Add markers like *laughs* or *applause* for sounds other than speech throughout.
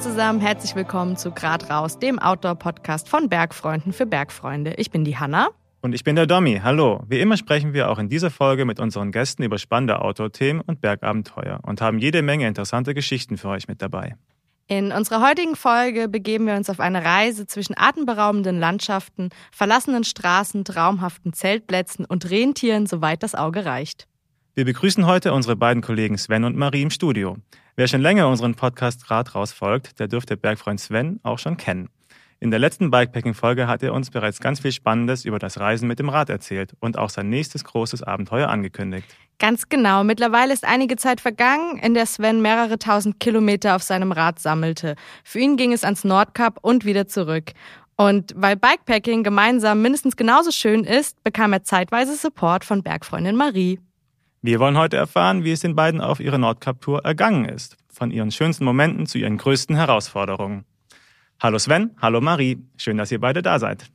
zusammen, herzlich willkommen zu Grad raus, dem Outdoor-Podcast von Bergfreunden für Bergfreunde. Ich bin die Hanna. Und ich bin der Domi. Hallo. Wie immer sprechen wir auch in dieser Folge mit unseren Gästen über spannende Outdoor-Themen und Bergabenteuer und haben jede Menge interessante Geschichten für euch mit dabei. In unserer heutigen Folge begeben wir uns auf eine Reise zwischen atemberaubenden Landschaften, verlassenen Straßen, traumhaften Zeltplätzen und Rentieren, soweit das Auge reicht. Wir begrüßen heute unsere beiden Kollegen Sven und Marie im Studio. Wer schon länger unseren Podcast Rad raus folgt, der dürfte Bergfreund Sven auch schon kennen. In der letzten Bikepacking-Folge hat er uns bereits ganz viel Spannendes über das Reisen mit dem Rad erzählt und auch sein nächstes großes Abenteuer angekündigt. Ganz genau. Mittlerweile ist einige Zeit vergangen, in der Sven mehrere tausend Kilometer auf seinem Rad sammelte. Für ihn ging es ans Nordkap und wieder zurück. Und weil Bikepacking gemeinsam mindestens genauso schön ist, bekam er zeitweise Support von Bergfreundin Marie. Wir wollen heute erfahren, wie es den beiden auf ihrer Nordkap-Tour ergangen ist. Von ihren schönsten Momenten zu ihren größten Herausforderungen. Hallo Sven, hallo Marie. Schön, dass ihr beide da seid.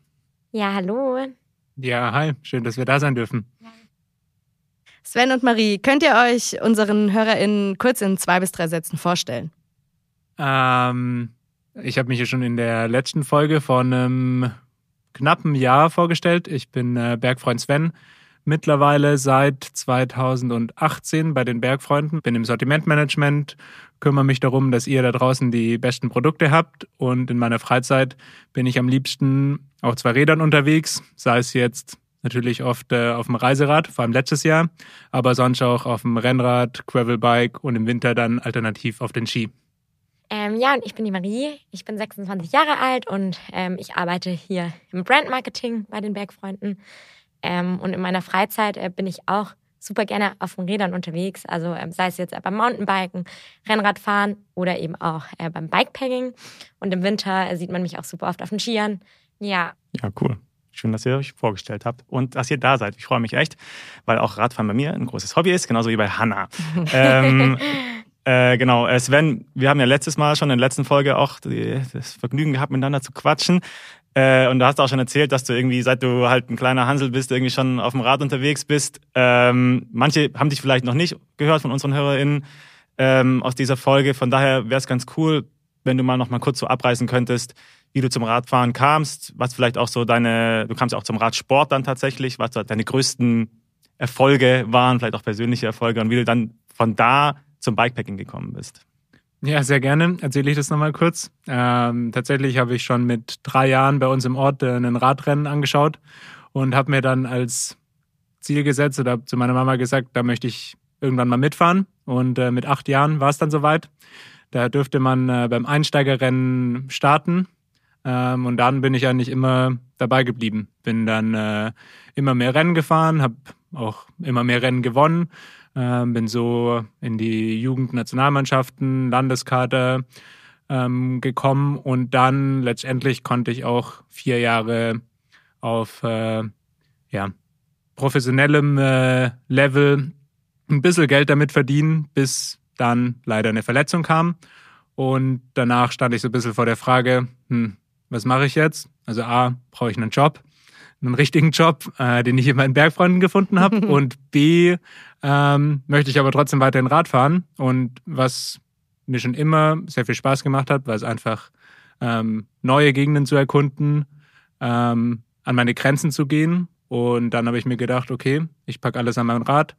Ja, hallo. Ja, hi. Schön, dass wir da sein dürfen. Sven und Marie, könnt ihr euch unseren HörerInnen kurz in zwei bis drei Sätzen vorstellen? Ähm, ich habe mich ja schon in der letzten Folge von einem knappen Jahr vorgestellt. Ich bin äh, Bergfreund Sven, mittlerweile seit 2018 bei den Bergfreunden, bin im Sortimentmanagement, kümmere mich darum, dass ihr da draußen die besten Produkte habt und in meiner Freizeit bin ich am liebsten auf zwei Rädern unterwegs, sei es jetzt natürlich oft äh, auf dem Reiserad, vor allem letztes Jahr, aber sonst auch auf dem Rennrad, Gravelbike und im Winter dann alternativ auf den Ski. Ähm, ja, und ich bin die Marie. Ich bin 26 Jahre alt und ähm, ich arbeite hier im Brandmarketing bei den Bergfreunden. Ähm, und in meiner Freizeit äh, bin ich auch super gerne auf den Rädern unterwegs. Also ähm, sei es jetzt äh, beim Mountainbiken, Rennradfahren oder eben auch äh, beim Bikepacking. Und im Winter äh, sieht man mich auch super oft auf den Skiern. Ja. Ja, cool. Schön, dass ihr euch vorgestellt habt und dass ihr da seid. Ich freue mich echt, weil auch Radfahren bei mir ein großes Hobby ist, genauso wie bei Hanna. *laughs* ähm, äh, genau, äh, Sven, wir haben ja letztes Mal schon in der letzten Folge auch die, das Vergnügen gehabt, miteinander zu quatschen. Äh, und du hast auch schon erzählt, dass du irgendwie, seit du halt ein kleiner Hansel bist, irgendwie schon auf dem Rad unterwegs bist. Ähm, manche haben dich vielleicht noch nicht gehört von unseren HörerInnen ähm, aus dieser Folge. Von daher wäre es ganz cool, wenn du mal noch mal kurz so abreißen könntest, wie du zum Radfahren kamst, was vielleicht auch so deine, du kamst ja auch zum Radsport dann tatsächlich, was deine größten Erfolge waren, vielleicht auch persönliche Erfolge und wie du dann von da zum Bikepacking gekommen bist. Ja, sehr gerne. Erzähle ich das nochmal kurz. Ähm, tatsächlich habe ich schon mit drei Jahren bei uns im Ort äh, einen Radrennen angeschaut und habe mir dann als Ziel gesetzt oder zu meiner Mama gesagt, da möchte ich irgendwann mal mitfahren. Und äh, mit acht Jahren war es dann soweit. Da dürfte man äh, beim Einsteigerrennen starten. Ähm, und dann bin ich eigentlich immer dabei geblieben. Bin dann äh, immer mehr Rennen gefahren, habe auch immer mehr Rennen gewonnen ähm, bin so in die Jugendnationalmannschaften, Landeskader ähm, gekommen und dann letztendlich konnte ich auch vier Jahre auf äh, ja, professionellem äh, Level ein bisschen Geld damit verdienen, bis dann leider eine Verletzung kam. Und danach stand ich so ein bisschen vor der Frage, hm, was mache ich jetzt? Also A, brauche ich einen Job einen richtigen Job, äh, den ich in meinen Bergfreunden gefunden habe. *laughs* und B, ähm, möchte ich aber trotzdem weiterhin Rad fahren. Und was mir schon immer sehr viel Spaß gemacht hat, war es einfach ähm, neue Gegenden zu erkunden, ähm, an meine Grenzen zu gehen. Und dann habe ich mir gedacht, okay, ich packe alles an mein Rad,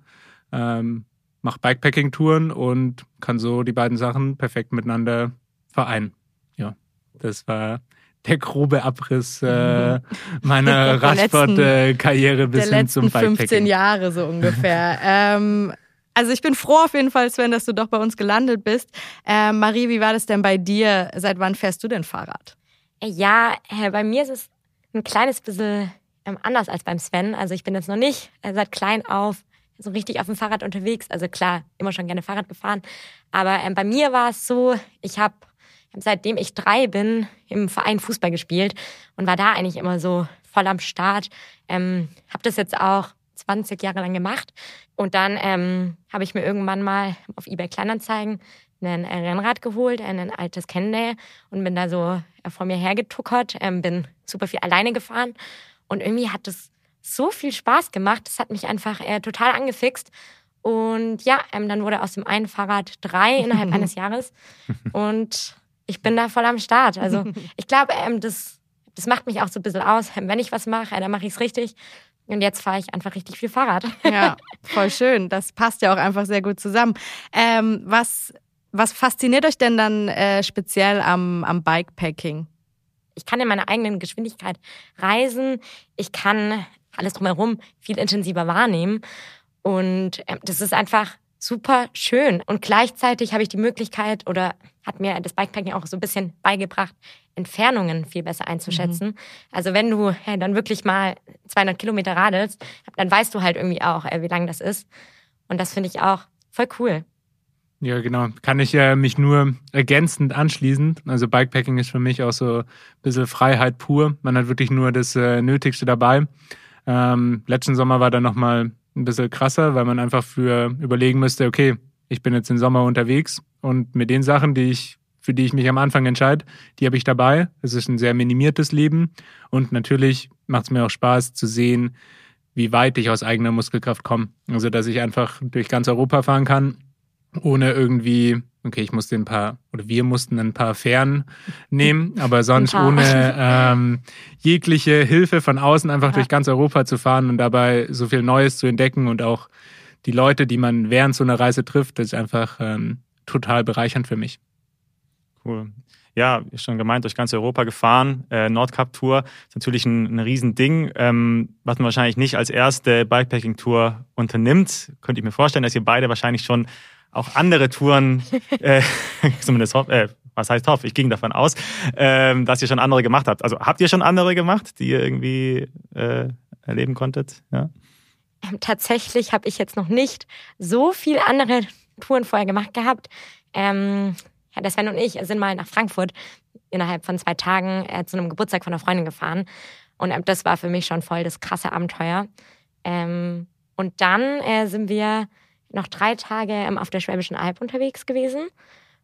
ähm, mache Bikepacking-Touren und kann so die beiden Sachen perfekt miteinander vereinen. Ja, das war der grobe Abriss äh, meiner *laughs* Radsportkarriere bis hin zum Bikepacking. 15 Jahre so ungefähr. *laughs* ähm, also ich bin froh auf jeden Fall, Sven, dass du doch bei uns gelandet bist. Äh, Marie, wie war das denn bei dir? Seit wann fährst du denn Fahrrad? Ja, äh, bei mir ist es ein kleines bisschen ähm, anders als beim Sven. Also ich bin jetzt noch nicht äh, seit klein auf so richtig auf dem Fahrrad unterwegs. Also klar, immer schon gerne Fahrrad gefahren. Aber ähm, bei mir war es so, ich habe seitdem ich drei bin, im Verein Fußball gespielt und war da eigentlich immer so voll am Start. Ähm, habe das jetzt auch 20 Jahre lang gemacht. Und dann ähm, habe ich mir irgendwann mal auf eBay Kleinanzeigen ein Rennrad geholt, ein altes Cannondale und bin da so äh, vor mir hergetuckert, ähm, bin super viel alleine gefahren und irgendwie hat es so viel Spaß gemacht. Das hat mich einfach äh, total angefixt. Und ja, ähm, dann wurde aus dem einen Fahrrad drei innerhalb *laughs* eines Jahres. Und ich bin da voll am Start. Also *laughs* ich glaube, ähm, das, das macht mich auch so ein bisschen aus. Wenn ich was mache, dann mache ich es richtig. Und jetzt fahre ich einfach richtig viel Fahrrad. Ja, *laughs* voll schön. Das passt ja auch einfach sehr gut zusammen. Ähm, was, was fasziniert euch denn dann äh, speziell am, am Bikepacking? Ich kann in meiner eigenen Geschwindigkeit reisen. Ich kann alles drumherum viel intensiver wahrnehmen. Und äh, das ist einfach super schön. Und gleichzeitig habe ich die Möglichkeit oder hat mir das Bikepacking auch so ein bisschen beigebracht, Entfernungen viel besser einzuschätzen. Mhm. Also wenn du ja, dann wirklich mal 200 Kilometer radelst, dann weißt du halt irgendwie auch, äh, wie lang das ist. Und das finde ich auch voll cool. Ja, genau. Kann ich äh, mich nur ergänzend anschließen. Also Bikepacking ist für mich auch so ein bisschen Freiheit pur. Man hat wirklich nur das äh, Nötigste dabei. Ähm, letzten Sommer war dann nochmal ein bisschen krasser, weil man einfach für überlegen müsste, okay, ich bin jetzt im Sommer unterwegs und mit den Sachen, die ich, für die ich mich am Anfang entscheide, die habe ich dabei. Es ist ein sehr minimiertes Leben und natürlich macht es mir auch Spaß zu sehen, wie weit ich aus eigener Muskelkraft komme. Also, dass ich einfach durch ganz Europa fahren kann, ohne irgendwie okay, ich musste ein paar, oder wir mussten ein paar Fähren *laughs* nehmen, aber sonst ohne ähm, jegliche Hilfe von außen einfach ja. durch ganz Europa zu fahren und dabei so viel Neues zu entdecken und auch die Leute, die man während so einer Reise trifft, das ist einfach ähm, total bereichernd für mich. Cool. Ja, schon gemeint, durch ganz Europa gefahren. Äh, Nordkap-Tour ist natürlich ein, ein Riesending, ähm, was man wahrscheinlich nicht als erste Bikepacking-Tour unternimmt. Könnte ich mir vorstellen, dass ihr beide wahrscheinlich schon auch andere Touren, *laughs* äh, *laughs* zumindest hoff, äh, was heißt hoff, ich ging davon aus, äh, dass ihr schon andere gemacht habt. Also habt ihr schon andere gemacht, die ihr irgendwie äh, erleben konntet? Ja? Ähm, tatsächlich habe ich jetzt noch nicht so viel andere Touren vorher gemacht gehabt. Ähm, ja, der Sven und ich sind mal nach Frankfurt innerhalb von zwei Tagen äh, zu einem Geburtstag von einer Freundin gefahren. Und ähm, das war für mich schon voll das krasse Abenteuer. Ähm, und dann äh, sind wir noch drei Tage ähm, auf der Schwäbischen Alb unterwegs gewesen.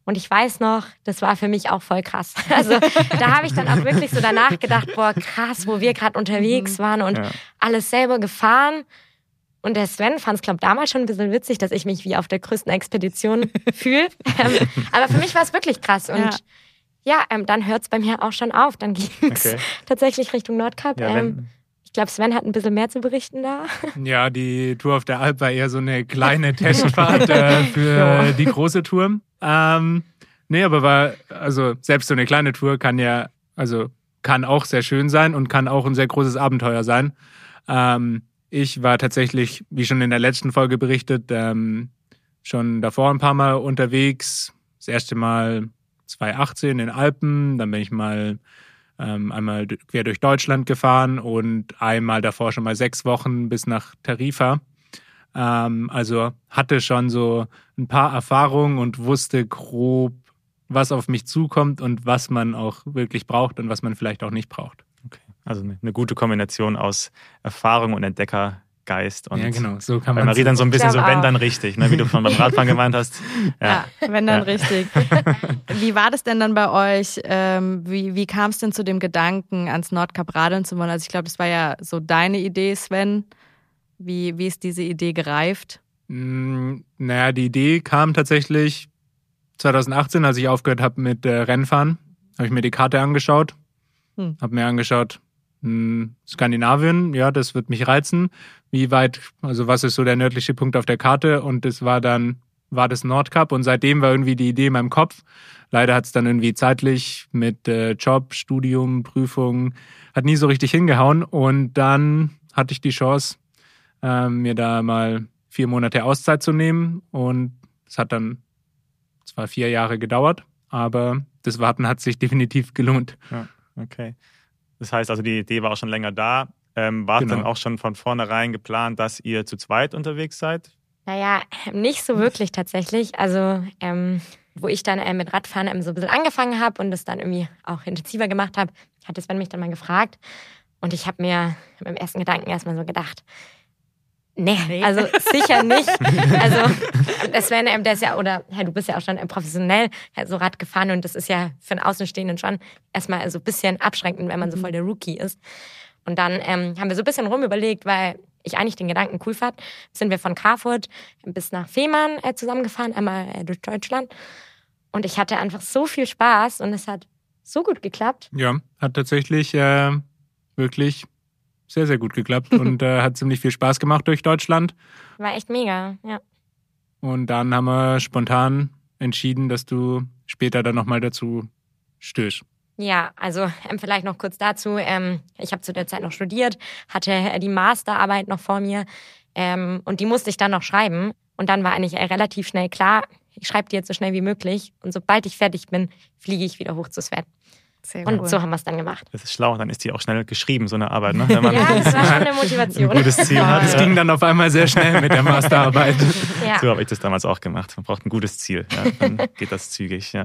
Und ich weiß noch, das war für mich auch voll krass. *laughs* Also da habe ich dann auch wirklich so danach gedacht, boah, krass, wo wir gerade unterwegs mhm. waren und ja. alles selber gefahren. Und der Sven fand es, glaube ich, damals schon ein bisschen witzig, dass ich mich wie auf der größten Expedition *laughs* fühle. Ähm, aber für mich war es wirklich krass. Und ja, ja ähm, dann hört es bei mir auch schon auf. Dann *laughs* ging es okay. tatsächlich Richtung Nordkap. Ja, ähm, ich glaube, Sven hat ein bisschen mehr zu berichten da. Ja, die Tour auf der Alp war eher so eine kleine *laughs* Testfahrt äh, für ja. die große Tour. Ähm, nee, aber war, also selbst so eine kleine Tour kann ja, also kann auch sehr schön sein und kann auch ein sehr großes Abenteuer sein. Ähm, ich war tatsächlich, wie schon in der letzten Folge berichtet, ähm, schon davor ein paar Mal unterwegs. Das erste Mal 2018 in Alpen, dann bin ich mal ähm, einmal quer durch Deutschland gefahren und einmal davor schon mal sechs Wochen bis nach Tarifa. Ähm, also hatte schon so ein paar Erfahrungen und wusste grob, was auf mich zukommt und was man auch wirklich braucht und was man vielleicht auch nicht braucht. Okay. Also eine gute Kombination aus Erfahrung und Entdecker Geist. Und ja, genau, so kann man. Marie dann so ein bisschen so, wenn dann richtig, ne, wie du schon beim Radfahren gemeint hast. *laughs* Ja, ja wenn dann ja. richtig. *laughs* wie war das denn dann bei euch? Ähm, wie wie kam es denn zu dem Gedanken, ans Nordkap radeln zu wollen? Also ich glaube, das war ja so deine Idee, Sven. Wie, wie ist diese Idee gereift? Mm, naja, die Idee kam tatsächlich 2018, als ich aufgehört habe mit äh, Rennfahren. Habe ich mir die Karte angeschaut. Hm. Habe mir angeschaut, hm, Skandinavien, ja, das wird mich reizen. Wie weit, also was ist so der nördliche Punkt auf der Karte? Und das war dann, war das Nordkap und seitdem war irgendwie die Idee in meinem Kopf. Leider hat es dann irgendwie zeitlich mit äh, Job, Studium, Prüfung, hat nie so richtig hingehauen. Und dann hatte ich die Chance, äh, mir da mal vier Monate Auszeit zu nehmen. Und es hat dann zwar vier Jahre gedauert, aber das Warten hat sich *laughs* definitiv gelohnt. Ja, okay. Das heißt also, die Idee war auch schon länger da. Ähm, war genau. dann auch schon von vornherein geplant, dass ihr zu zweit unterwegs seid? Naja, *laughs* nicht so wirklich tatsächlich. Also, ähm, wo ich dann äh, mit Radfahren ähm, so ein bisschen angefangen habe und es dann irgendwie auch intensiver gemacht habe, hat Sven mich dann mal gefragt. Und ich habe mir im ersten Gedanken erstmal so gedacht, Nee, also sicher nicht. *laughs* Also ähm, der ist ja, oder ja, du bist ja auch schon professionell so Rad gefahren und das ist ja für einen Außenstehenden schon erstmal so ein bisschen abschränkend, wenn man so mhm. voll der Rookie ist. Und dann ähm, haben wir so ein bisschen rumüberlegt, weil ich eigentlich den Gedanken cool fand, sind wir von Carfurt bis nach Fehmarn äh, zusammengefahren, einmal äh, durch Deutschland. Und ich hatte einfach so viel Spaß und es hat so gut geklappt. Ja, hat tatsächlich äh, wirklich sehr, sehr gut geklappt und *laughs* äh, hat ziemlich viel Spaß gemacht durch Deutschland. War echt mega, ja. Und dann haben wir spontan entschieden, dass du später dann nochmal dazu stößt. Ja, also ähm, vielleicht noch kurz dazu. Ähm, ich habe zu der Zeit noch studiert, hatte äh, die Masterarbeit noch vor mir ähm, und die musste ich dann noch schreiben. Und dann war eigentlich äh, relativ schnell klar, ich schreibe die jetzt so schnell wie möglich und sobald ich fertig bin, fliege ich wieder hoch zu Sven. Sehr Und cool. so haben wir es dann gemacht. Das ist schlau, dann ist die auch schnell geschrieben, so eine Arbeit, ne? *laughs* Wenn man Ja, das war schon eine *laughs* Motivation. ein gutes Ziel hat. Das ging dann auf einmal sehr schnell mit der Masterarbeit. *laughs* Ja. So habe ich das damals auch gemacht. Man braucht ein gutes Ziel. Ja, dann geht das zügig. Ja,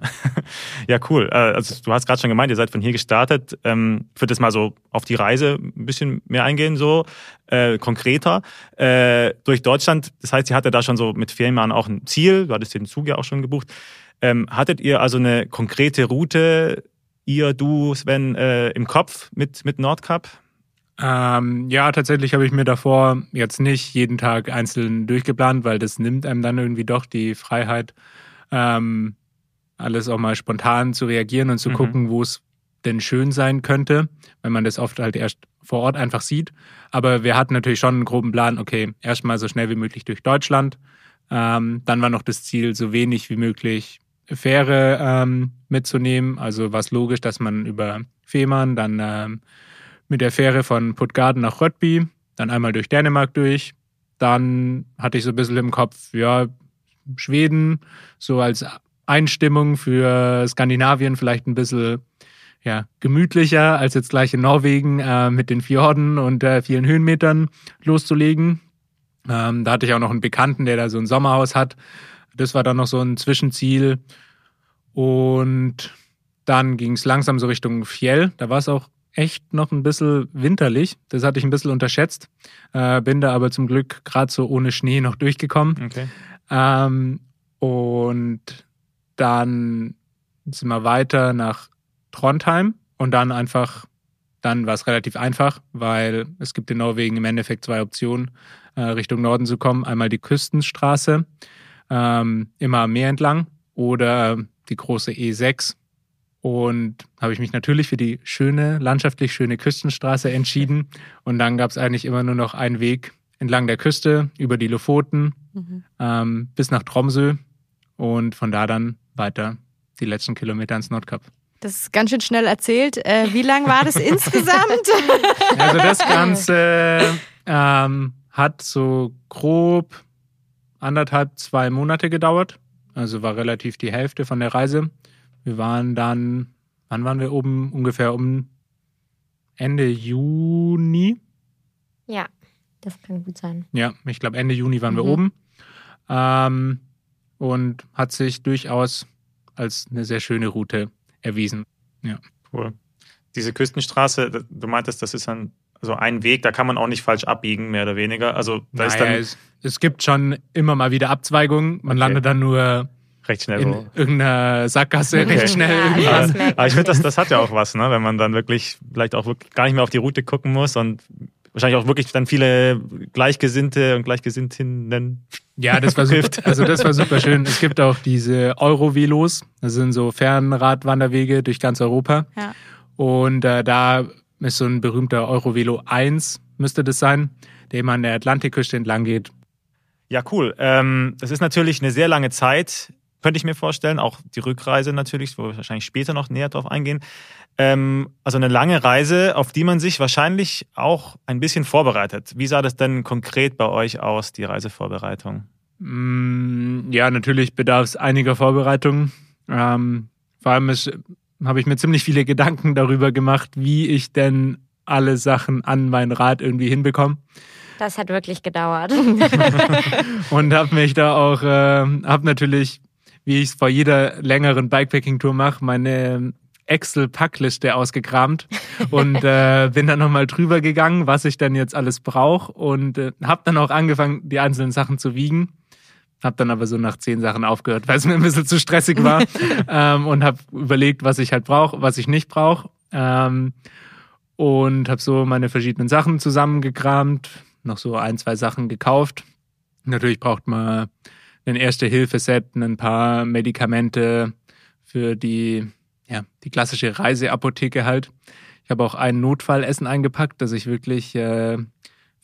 ja cool. Äh, Also du hast gerade schon gemeint, ihr seid von hier gestartet. Ähm, Ich würde jetzt mal so auf die Reise ein bisschen mehr eingehen, so äh, konkreter. Äh, durch Deutschland, das heißt, ihr hattet da schon so mit Ferienmachen auch ein Ziel. Du hattest den Zug ja auch schon gebucht. Ähm, hattet ihr also eine konkrete Route, ihr, du, Sven, äh, im Kopf mit, mit Nordkap? Ähm, ja, tatsächlich habe ich mir davor jetzt nicht jeden Tag einzeln durchgeplant, weil das nimmt einem dann irgendwie doch die Freiheit, ähm, alles auch mal spontan zu reagieren und zu Mhm. gucken, wo es denn schön sein könnte, wenn man das oft halt erst vor Ort einfach sieht. Aber wir hatten natürlich schon einen groben Plan, okay, erstmal so schnell wie möglich durch Deutschland. Ähm, dann war noch das Ziel, so wenig wie möglich Fähre ähm, mitzunehmen. Also war es logisch, dass man über Fehmarn dann ähm, mit der Fähre von Puttgarden nach Röttby, dann einmal durch Dänemark durch. Dann hatte ich so ein bisschen im Kopf, ja, Schweden, so als Einstimmung für Skandinavien vielleicht ein bisschen ja, gemütlicher als jetzt gleich in Norwegen äh, mit den Fjorden und äh, vielen Höhenmetern loszulegen. Ähm, da hatte ich auch noch einen Bekannten, der da so ein Sommerhaus hat. Das war dann noch so ein Zwischenziel. Und dann ging es langsam so Richtung Fjell. Da war es auch echt noch ein bisschen winterlich. Das hatte ich ein bisschen unterschätzt. Äh, bin da aber zum Glück gerade so ohne Schnee noch durchgekommen. Okay. Ähm, und dann sind wir weiter nach Trondheim und dann einfach, dann war es relativ einfach, weil es gibt in Norwegen im Endeffekt zwei Optionen, äh, Richtung Norden zu kommen. Einmal die Küstenstraße, ähm, immer am Meer entlang oder die große E6. Und habe ich mich natürlich für die schöne, landschaftlich schöne Küstenstraße entschieden. Und dann gab es eigentlich immer nur noch einen Weg entlang der Küste, über die Lofoten, Mhm. ähm, bis nach Tromsø und von da dann weiter die letzten Kilometer ins Nordkap. Das ist ganz schön schnell erzählt. Äh, wie lang war das *laughs* insgesamt? Also das Ganze ähm, hat so grob anderthalb, zwei Monate gedauert. Also war relativ die Hälfte von der Reise. Wir waren dann, wann waren wir oben? Ungefähr um Ende Juni. Ja, das kann gut sein. Ja, ich glaube Ende Juni waren wir Mhm. oben. Ähm, und hat sich durchaus als eine sehr schöne Route erwiesen. Cool. Diese Küstenstraße, du meintest, das ist ein, also ein Weg, da kann man auch nicht falsch abbiegen, mehr oder weniger. Also da ist Naja, dann es, es gibt schon immer mal wieder Abzweigungen. Man Okay. landet dann nur recht schnell in wo. irgendeiner Sackgasse Okay. recht schnell Ja, irgendwann. das Aber, ich finde, das, das hat ja auch was, ne? wenn man dann wirklich vielleicht auch wirklich gar nicht mehr auf die Route gucken muss und wahrscheinlich auch wirklich dann viele Gleichgesinnte und Gleichgesinntinnen. Ja, das war super. Also das war super schön. Es gibt auch diese Eurovelos. Das sind so Fernradwanderwege durch ganz Europa. Ja. Und äh, da ist so ein berühmter Eurovelo 1, müsste das sein, der immer an der Atlantikküste entlang geht. Ja, cool. Ähm, das ist natürlich eine sehr lange Zeit, könnte ich mir vorstellen. Auch die Rückreise natürlich, wo wir wahrscheinlich später noch näher drauf eingehen. Ähm, also eine lange Reise, auf die man sich wahrscheinlich auch ein bisschen vorbereitet. Wie sah das denn konkret bei euch aus, die Reisevorbereitung? Mm, Ja, natürlich bedarf es einiger Vorbereitungen. Ähm, vor allem ist- habe ich mir ziemlich viele Gedanken darüber gemacht, wie ich denn alle Sachen an mein Rad irgendwie hinbekomme. Das hat wirklich gedauert. *laughs* Und habe mich da auch, äh, habe natürlich, wie ich es vor jeder längeren Bikepacking-Tour mache, meine Excel-Packliste ausgekramt und äh, bin dann nochmal drüber gegangen, was ich dann jetzt alles brauche und äh, habe dann auch angefangen, die einzelnen Sachen zu wiegen. Hab dann aber so nach zehn Sachen aufgehört, weil es mir ein bisschen zu stressig war *laughs* ähm, und habe überlegt, was ich halt brauche, was ich nicht brauche. Ähm, und habe so meine verschiedenen Sachen zusammengekramt, noch so ein, zwei Sachen gekauft. Natürlich braucht man ein Erste-Hilfe-Set, ein paar Medikamente, für die, ja, die klassische Reiseapotheke halt. Ich habe auch ein Notfallessen eingepackt, das ich wirklich äh,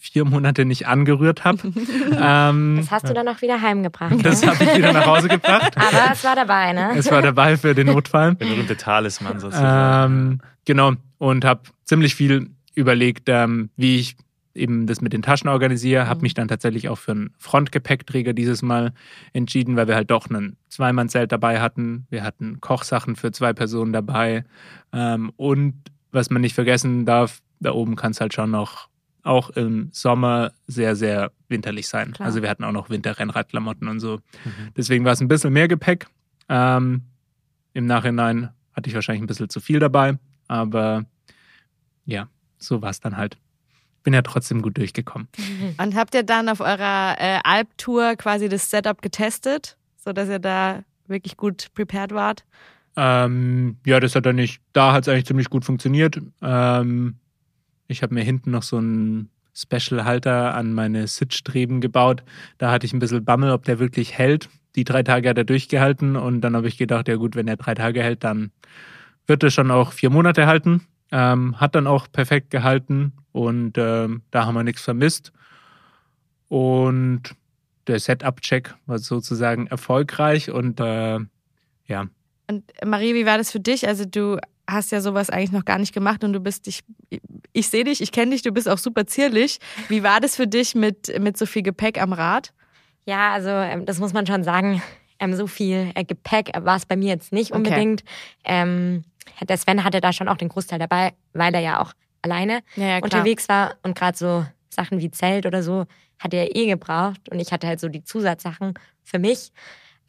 vier Monate nicht angerührt habe. *laughs* ähm, Das hast du dann auch wieder heimgebracht. das habe ich wieder nach Hause gebracht. *laughs* Aber es war dabei, ne? Es war dabei für den Notfall. Der berühmte Talisman sozusagen. Ähm, genau. Und habe ziemlich viel überlegt, ähm, wie ich eben das mit den Taschen organisiere. Habe mich dann tatsächlich auch für einen Frontgepäckträger dieses Mal entschieden, weil wir halt doch ein Zweimannzelt dabei hatten. Wir hatten Kochsachen für zwei Personen dabei. Ähm, und was man nicht vergessen darf, da oben kann es halt schon noch auch im Sommer sehr, sehr winterlich sein. Klar. Also wir hatten auch noch Winterrennradklamotten und so. Mhm. Deswegen war es ein bisschen mehr Gepäck. Ähm, Im Nachhinein hatte ich wahrscheinlich ein bisschen zu viel dabei, aber ja, so war es dann halt. Bin ja trotzdem gut durchgekommen. *laughs* Und habt ihr dann auf eurer äh, Alptour quasi das Setup getestet, sodass ihr da wirklich gut prepared wart? Ähm, ja, das hat dann nicht, da hat es eigentlich ziemlich gut funktioniert. Ähm, ich habe mir hinten noch so einen Special-Halter an meine Sitzstreben gebaut. Da hatte ich ein bisschen Bammel, ob der wirklich hält. Die drei Tage hat er durchgehalten und dann habe ich gedacht, ja gut, wenn er drei Tage hält, dann wird er schon auch vier Monate halten. Ähm, hat dann auch perfekt gehalten und ähm, da haben wir nichts vermisst. Und der Setup-Check war sozusagen erfolgreich und äh, ja, Und Marie, wie war das für dich? Also du hast ja sowas eigentlich noch gar nicht gemacht und du bist dich, ich sehe dich, ich kenne dich, du bist auch super zierlich. Wie war das für dich mit, mit so viel Gepäck am Rad? Ja, also ähm, das muss man schon sagen. Ähm, so viel äh, Gepäck war es bei mir jetzt nicht Okay. unbedingt. Ähm, der Sven hatte da schon auch den Großteil dabei, weil er ja auch alleine Ja, ja unterwegs war und gerade so Sachen wie Zelt oder so hat er eh gebraucht und ich hatte halt so die Zusatzsachen für mich.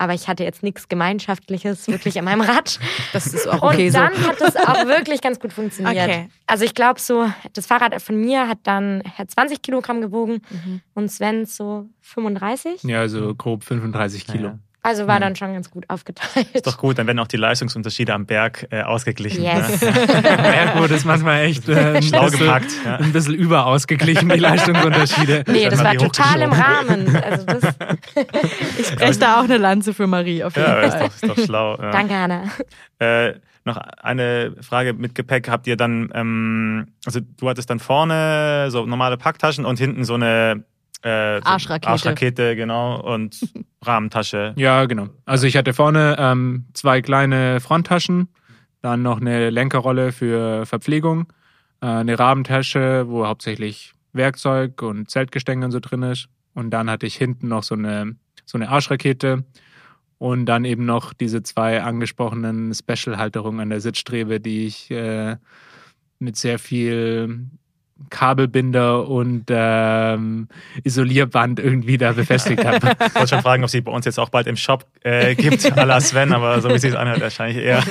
Aber ich hatte jetzt nichts Gemeinschaftliches wirklich an meinem Rad. *laughs* Das ist auch okay und so. dann hat es auch wirklich ganz gut funktioniert. Okay. Also ich glaube so, das Fahrrad von mir hat dann hat 20 Kilogramm gewogen Mhm. und Sven so 35. ja, also grob 35 Kilo. Ja. Also war dann schon ganz gut aufgeteilt. Ist doch gut, dann werden auch die Leistungsunterschiede am Berg äh, ausgeglichen. Yes. Ne? *laughs* Bergboot ist manchmal echt äh, ein, Schlau bisschen, gepackt. Ja. ein bisschen überausgeglichen, die *laughs* Leistungsunterschiede. Nee, das war total im Rahmen. Also das, *laughs* Ich spreche da auch eine Lanze für Marie auf jeden Ja, ist Fall. doch, ist doch schlau. Ja. danke, Hanna. Äh, noch eine Frage mit Gepäck. Habt ihr dann, ähm, also du hattest dann vorne so normale Packtaschen und hinten so eine äh, so Arschrakete. Arschrakete, genau, und *laughs* Rahmentasche. Ja, genau. Also ich hatte vorne ähm, zwei kleine Fronttaschen, dann noch eine Lenkerrolle für Verpflegung, äh, eine Rabentasche, wo hauptsächlich Werkzeug und Zeltgestänge und so drin ist. Und dann hatte ich hinten noch so eine, so eine Arschrakete und dann eben noch diese zwei angesprochenen Special-Halterungen an der Sitzstrebe, die ich äh, mit sehr viel Kabelbinder und ähm, Isolierband irgendwie da befestigt habe. *laughs* Ich wollte schon fragen, ob sie bei uns jetzt auch bald im Shop äh, gibt, à la Sven, aber so wie sie es anhört, wahrscheinlich eher.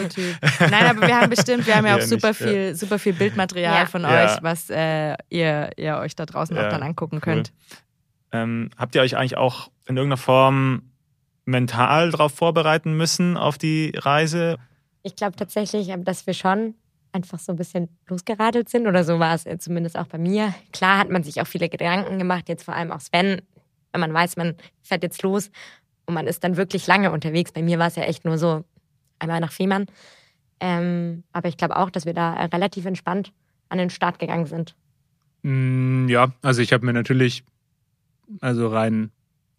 Nein, aber wir haben bestimmt, wir haben ja auch Ja, super nicht, ja. viel, super viel Bildmaterial Ja. von Ja. euch, was äh, ihr, ihr euch da draußen Ja, auch dann angucken cool. könnt. Ähm, habt ihr euch eigentlich auch in irgendeiner Form mental darauf vorbereiten müssen auf die Reise? Ich glaube tatsächlich, ähm, dass wir schon einfach so ein bisschen losgeradelt sind oder so war es äh, zumindest auch bei mir. Klar hat man sich auch viele Gedanken gemacht, jetzt vor allem auch Sven, wenn man weiß, man fährt jetzt los und man ist dann wirklich lange unterwegs. Bei mir war es ja echt nur so einmal nach Fehmarn. Ähm, aber ich glaube auch, dass wir da äh, relativ entspannt an den Start gegangen sind. Mm, Ja, also ich habe mir natürlich, also rein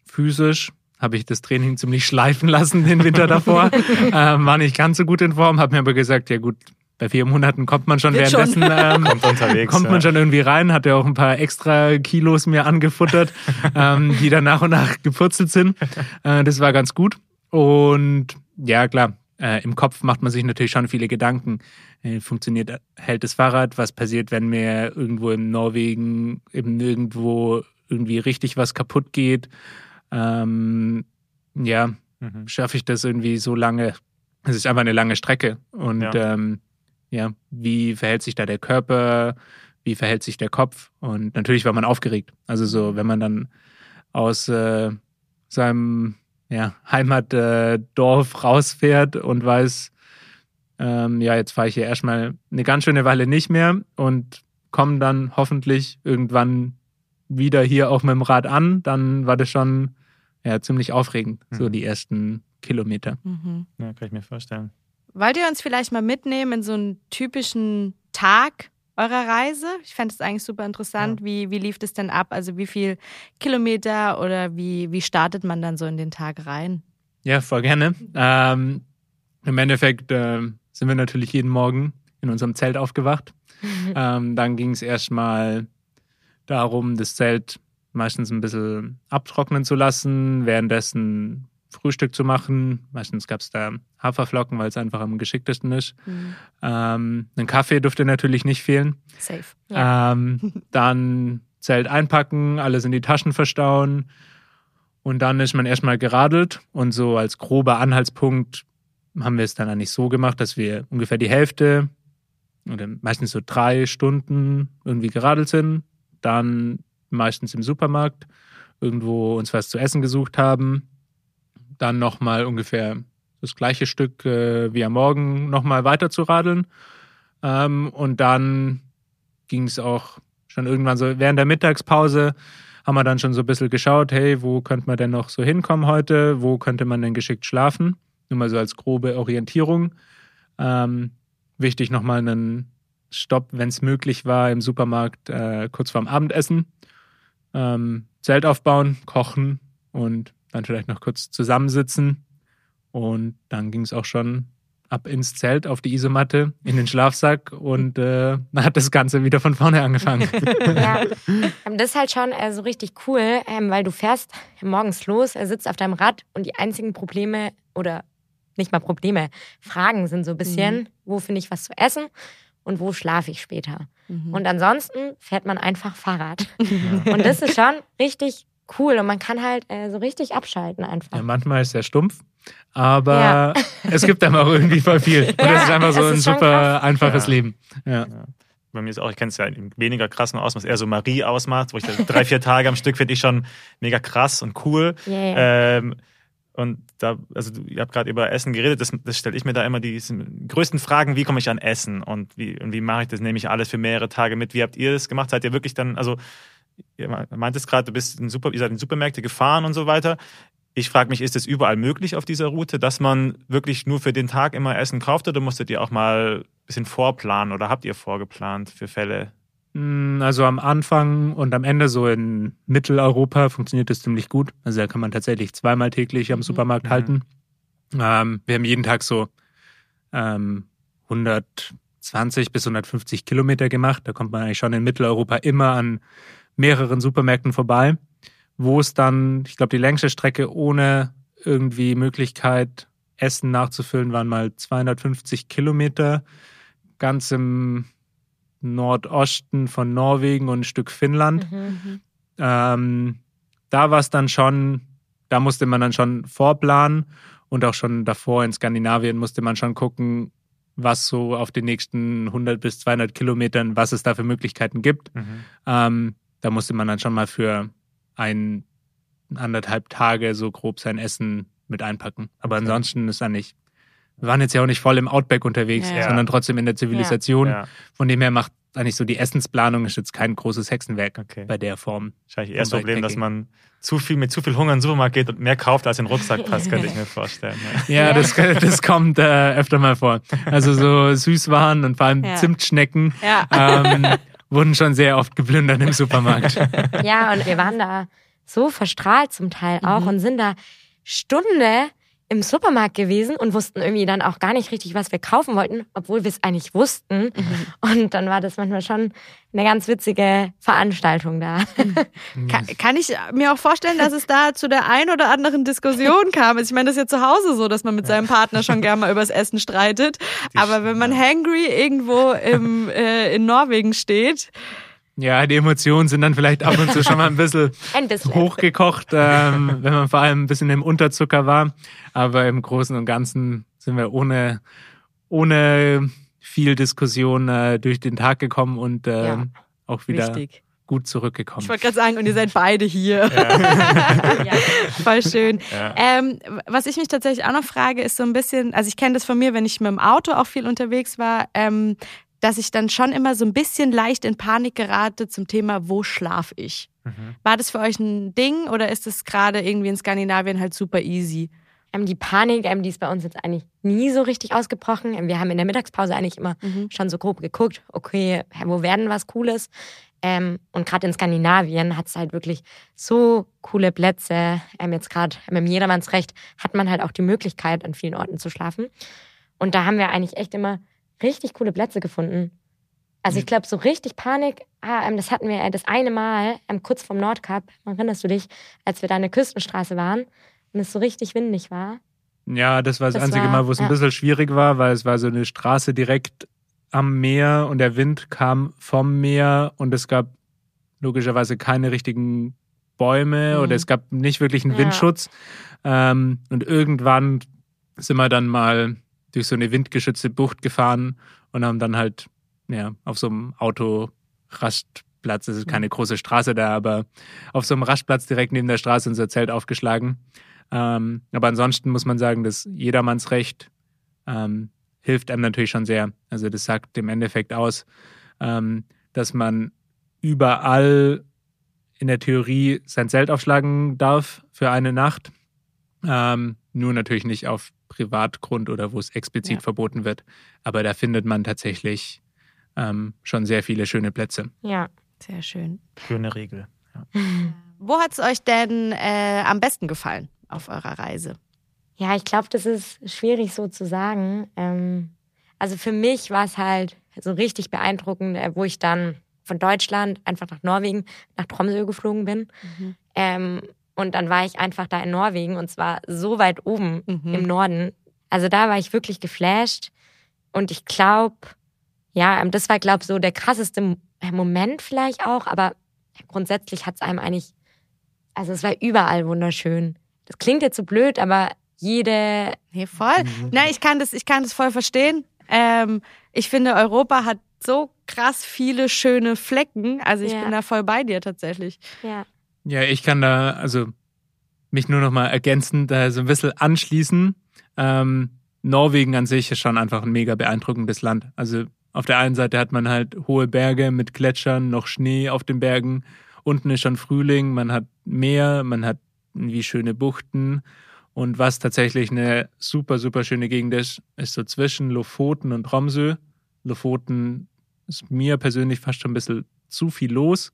physisch, habe ich das Training ziemlich *laughs* schleifen lassen den Winter davor. *laughs* ähm, war nicht ganz so gut in Form, habe mir aber gesagt, ja gut, bei vier Monaten kommt man schon schon. währenddessen. *laughs* Ähm, Kommt unterwegs. Kommt man ja. schon irgendwie rein, hat ja auch ein paar extra Kilos mir angefuttert, *laughs* ähm, die dann nach und nach gepurzelt sind. Äh, das war ganz gut. Und ja, klar, äh, im Kopf macht man sich natürlich schon viele Gedanken. Äh, funktioniert, hält das Fahrrad? Was passiert, wenn mir irgendwo in Norwegen eben nirgendwo irgendwie richtig was kaputt geht? Ähm, ja, Mhm. schaffe ich das irgendwie so lange? Es ist einfach eine lange Strecke. Und Ja. ähm, ja, wie verhält sich da der Körper? Wie verhält sich der Kopf? Und natürlich war man aufgeregt. Also so, wenn man dann aus äh, seinem ja, Heimatdorf äh, rausfährt und weiß, ähm, ja, jetzt fahre ich hier erstmal eine ganz schöne Weile nicht mehr und komme dann hoffentlich irgendwann wieder hier auch mit dem Rad an, dann war das schon ja, ziemlich aufregend, so Mhm. die ersten Kilometer. Mhm. Ja, kann ich mir vorstellen. Wollt ihr uns vielleicht mal mitnehmen in so einen typischen Tag eurer Reise? Ich fände es eigentlich super interessant. Ja. Wie, wie lief das denn ab? Also wie viel Kilometer oder wie, wie startet man dann so in den Tag rein? Ja, voll gerne. Ähm, Im Endeffekt äh, sind wir natürlich jeden Morgen in unserem Zelt aufgewacht. *laughs* ähm, dann ging es erstmal darum, das Zelt meistens ein bisschen abtrocknen zu lassen, währenddessen Frühstück zu machen. Meistens gab es da Haferflocken, weil es einfach am geschicktesten ist. Mhm. Ähm, ein Kaffee dürfte natürlich nicht fehlen. Safe. Ja. Ähm, dann Zelt einpacken, alles in die Taschen verstauen. Und dann ist man erstmal geradelt. Und so als grober Anhaltspunkt haben wir es dann eigentlich so gemacht, dass wir ungefähr die Hälfte oder meistens so drei Stunden irgendwie geradelt sind. Dann meistens im Supermarkt irgendwo uns was zu essen gesucht haben dann nochmal ungefähr das gleiche Stück äh, wie am Morgen nochmal weiter zu radeln. Ähm, und dann ging es auch schon irgendwann so während der Mittagspause haben wir dann schon so ein bisschen geschaut, hey, wo könnte man denn noch so hinkommen heute? Wo könnte man denn geschickt schlafen? Nur mal so als grobe Orientierung. Ähm, wichtig nochmal einen Stopp, wenn es möglich war, im Supermarkt äh, kurz vorm Abendessen. Ähm, Zelt aufbauen, kochen und dann vielleicht noch kurz zusammensitzen und dann ging es auch schon ab ins Zelt auf die Isomatte, in den Schlafsack und äh, dann hat das Ganze wieder von vorne angefangen. *laughs* ja, ähm, das ist halt schon äh, so richtig cool, ähm, weil du fährst morgens los, er sitzt auf deinem Rad und die einzigen Probleme oder nicht mal Probleme, Fragen sind so ein bisschen, mhm. wo finde ich was zu essen und wo schlafe ich später. Mhm. Und ansonsten fährt man einfach Fahrrad. *laughs* Ja. Und das ist schon richtig cool und man kann halt äh, so richtig abschalten einfach. Ja, manchmal ist er stumpf, aber ja. *laughs* es gibt einem auch irgendwie voll viel. Und ja, das ist einfach so ein super krass. einfaches Leben. Ja. Bei mir ist auch, ich kenne es ja in weniger krassen Ausmaß, eher so Marie ausmacht, wo ich drei, vier Tage am Stück finde ich schon mega krass und cool. Yeah. Ähm, und da, also ihr habt gerade über Essen geredet, das, das stelle ich mir da immer die größten Fragen, wie komme ich an Essen und wie, und wie mache ich das? Nehme ich alles für mehrere Tage mit? Wie habt ihr das gemacht? Seid ihr wirklich dann, also ihr meintest gerade, du bist in Super, ihr seid in Supermärkte gefahren und so weiter. Ich frage mich, ist es überall möglich auf dieser Route, dass man wirklich nur für den Tag immer Essen kauft oder musstet ihr auch mal ein bisschen vorplanen oder habt ihr vorgeplant für Fälle? Hm, also am Anfang und am Ende so in Mitteleuropa funktioniert das ziemlich gut. Also da kann man tatsächlich zweimal täglich am mhm. Supermarkt mhm. halten. Ähm, wir haben jeden Tag so ähm, 120 bis 150 Kilometer gemacht. Da kommt man eigentlich schon in Mitteleuropa immer an mehreren Supermärkten vorbei, wo es dann, ich glaube, die längste Strecke ohne irgendwie Möglichkeit, Essen nachzufüllen, waren mal 250 Kilometer, ganz im Nordosten von Norwegen und ein Stück Finnland. Mhm. mhm. Ähm, da war es dann schon, da musste man dann schon vorplanen und auch schon davor in Skandinavien musste man schon gucken, was so auf den nächsten 100 bis 200 Kilometern, was es da für Möglichkeiten gibt. Mhm. Ähm, da musste man dann schon mal für ein, anderthalb Tage so grob sein Essen mit einpacken. Aber okay. ansonsten ist da nicht. Wir waren jetzt ja auch nicht voll im Outback unterwegs, ja. sondern trotzdem in der Zivilisation. Ja. Von dem her macht eigentlich so die Essensplanung ist jetzt kein großes Hexenwerk okay. bei der Form. Wahrscheinlich eher das Problem, dass man zu viel mit zu viel Hunger in den Supermarkt geht und mehr kauft, als in den Rucksack *laughs* passt, könnte ich mir vorstellen. Ja, ja das, das kommt äh, öfter mal vor. Also so Süßwaren und vor allem Zimtschnecken. Ähm, *laughs* wurden schon sehr oft geplündert im Supermarkt. *laughs* Ja, und wir waren da so verstrahlt zum Teil auch mhm. und sind da Stunde im Supermarkt gewesen und wussten irgendwie dann auch gar nicht richtig, was wir kaufen wollten, obwohl wir es eigentlich wussten. Mhm. Und dann war das manchmal schon eine ganz witzige Veranstaltung da. Mhm. Kann, kann, ich mir auch vorstellen, dass es da zu der ein oder anderen Diskussion *laughs* kam. Also ich meine, das ist ja zu Hause so, dass man mit seinem Partner schon gerne mal übers Essen streitet. Aber wenn man hangry irgendwo im, äh, in Norwegen steht, ja, die Emotionen sind dann vielleicht ab und zu schon mal ein bisschen, *laughs* ein bisschen. hochgekocht, ähm, wenn man vor allem ein bisschen im Unterzucker war. Aber im Großen und Ganzen sind wir ohne, ohne viel Diskussion äh, durch den Tag gekommen und äh, ja, auch wieder wichtig. gut zurückgekommen. Ich wollte gerade sagen, und ihr seid beide hier. Ja. *laughs* ja. Voll schön. Ja. Ähm, was ich mich tatsächlich auch noch frage, ist so ein bisschen, also ich kenne das von mir, wenn ich mit dem Auto auch viel unterwegs war, ähm, dass ich dann schon immer so ein bisschen leicht in Panik gerate zum Thema, wo schlaf ich? Mhm. War das für euch ein Ding oder ist es gerade irgendwie in Skandinavien halt super easy? Ähm, die Panik, ähm, die ist bei uns jetzt eigentlich nie so richtig ausgebrochen. Ähm, wir haben in der Mittagspause eigentlich immer Mhm. schon so grob geguckt, okay, wo werden was Cooles? Ähm, und gerade in Skandinavien hat es halt wirklich so coole Plätze. Ähm, jetzt gerade mit dem Jedermannsrecht hat man halt auch die Möglichkeit, an vielen Orten zu schlafen. Und da haben wir eigentlich echt immer richtig coole Plätze gefunden. Also ich glaube, so richtig Panik, ah, das hatten wir äh, das eine Mal ähm, kurz vorm Nordkap, erinnerst du dich, als wir da der Küstenstraße waren und es so richtig windig war. Ja, das war das, Das einzige war- Mal, wo es ein ja. bisschen schwierig war, weil es war so eine Straße direkt am Meer und der Wind kam vom Meer und es gab logischerweise keine richtigen Bäume Mhm. oder es gab nicht wirklich einen Ja. Windschutz. Ähm, und irgendwann sind wir dann mal durch so eine windgeschützte Bucht gefahren und haben dann halt ja, auf so einem Autorastplatz, es ist keine große Straße da, aber auf so einem Rastplatz direkt neben der Straße unser Zelt aufgeschlagen. Ähm, aber ansonsten muss man sagen, dass Jedermannsrecht ähm, hilft einem natürlich schon sehr. Also das sagt im Endeffekt aus, ähm, dass man überall in der Theorie sein Zelt aufschlagen darf für eine Nacht. Ähm, nur natürlich nicht auf Privatgrund oder wo es explizit Ja. verboten wird. Aber da findet man tatsächlich ähm, schon sehr viele schöne Plätze. Ja. Sehr schön. Schöne Regel. *laughs* Wo hat es euch denn äh, am besten gefallen auf eurer Reise? Ja, ich glaube, das ist schwierig so zu sagen. Ähm, also für mich war es halt so richtig beeindruckend, äh, wo ich dann von Deutschland einfach nach Norwegen, nach Tromsø geflogen bin. Ähm, und dann war ich einfach da in Norwegen und zwar so weit oben Mhm. im Norden. Also da war ich wirklich geflasht. Und ich glaube, ja, ähm, das war, glaube ich, so der krasseste äh, Moment vielleicht auch. Aber grundsätzlich hat es einem eigentlich, also es war überall wunderschön. Das klingt jetzt so blöd, aber jede, Nee, voll. Nein, ich kann das, ich kann das voll verstehen. Ähm, ich finde, Europa hat so krass viele schöne Flecken. Also ich Ja. bin da voll bei dir tatsächlich. ja, Ja, ich kann da also mich nur noch mal ergänzend da so ein bisschen anschließen. Ähm, Norwegen an sich ist schon einfach ein mega beeindruckendes Land. Also auf der einen Seite hat man halt hohe Berge mit Gletschern, noch Schnee auf den Bergen. Unten ist schon Frühling, man hat Meer, man hat wie schöne Buchten. Und was tatsächlich eine super, super schöne Gegend ist, ist so zwischen Lofoten und Tromsø. Lofoten ist mir persönlich fast schon ein bisschen zu viel los.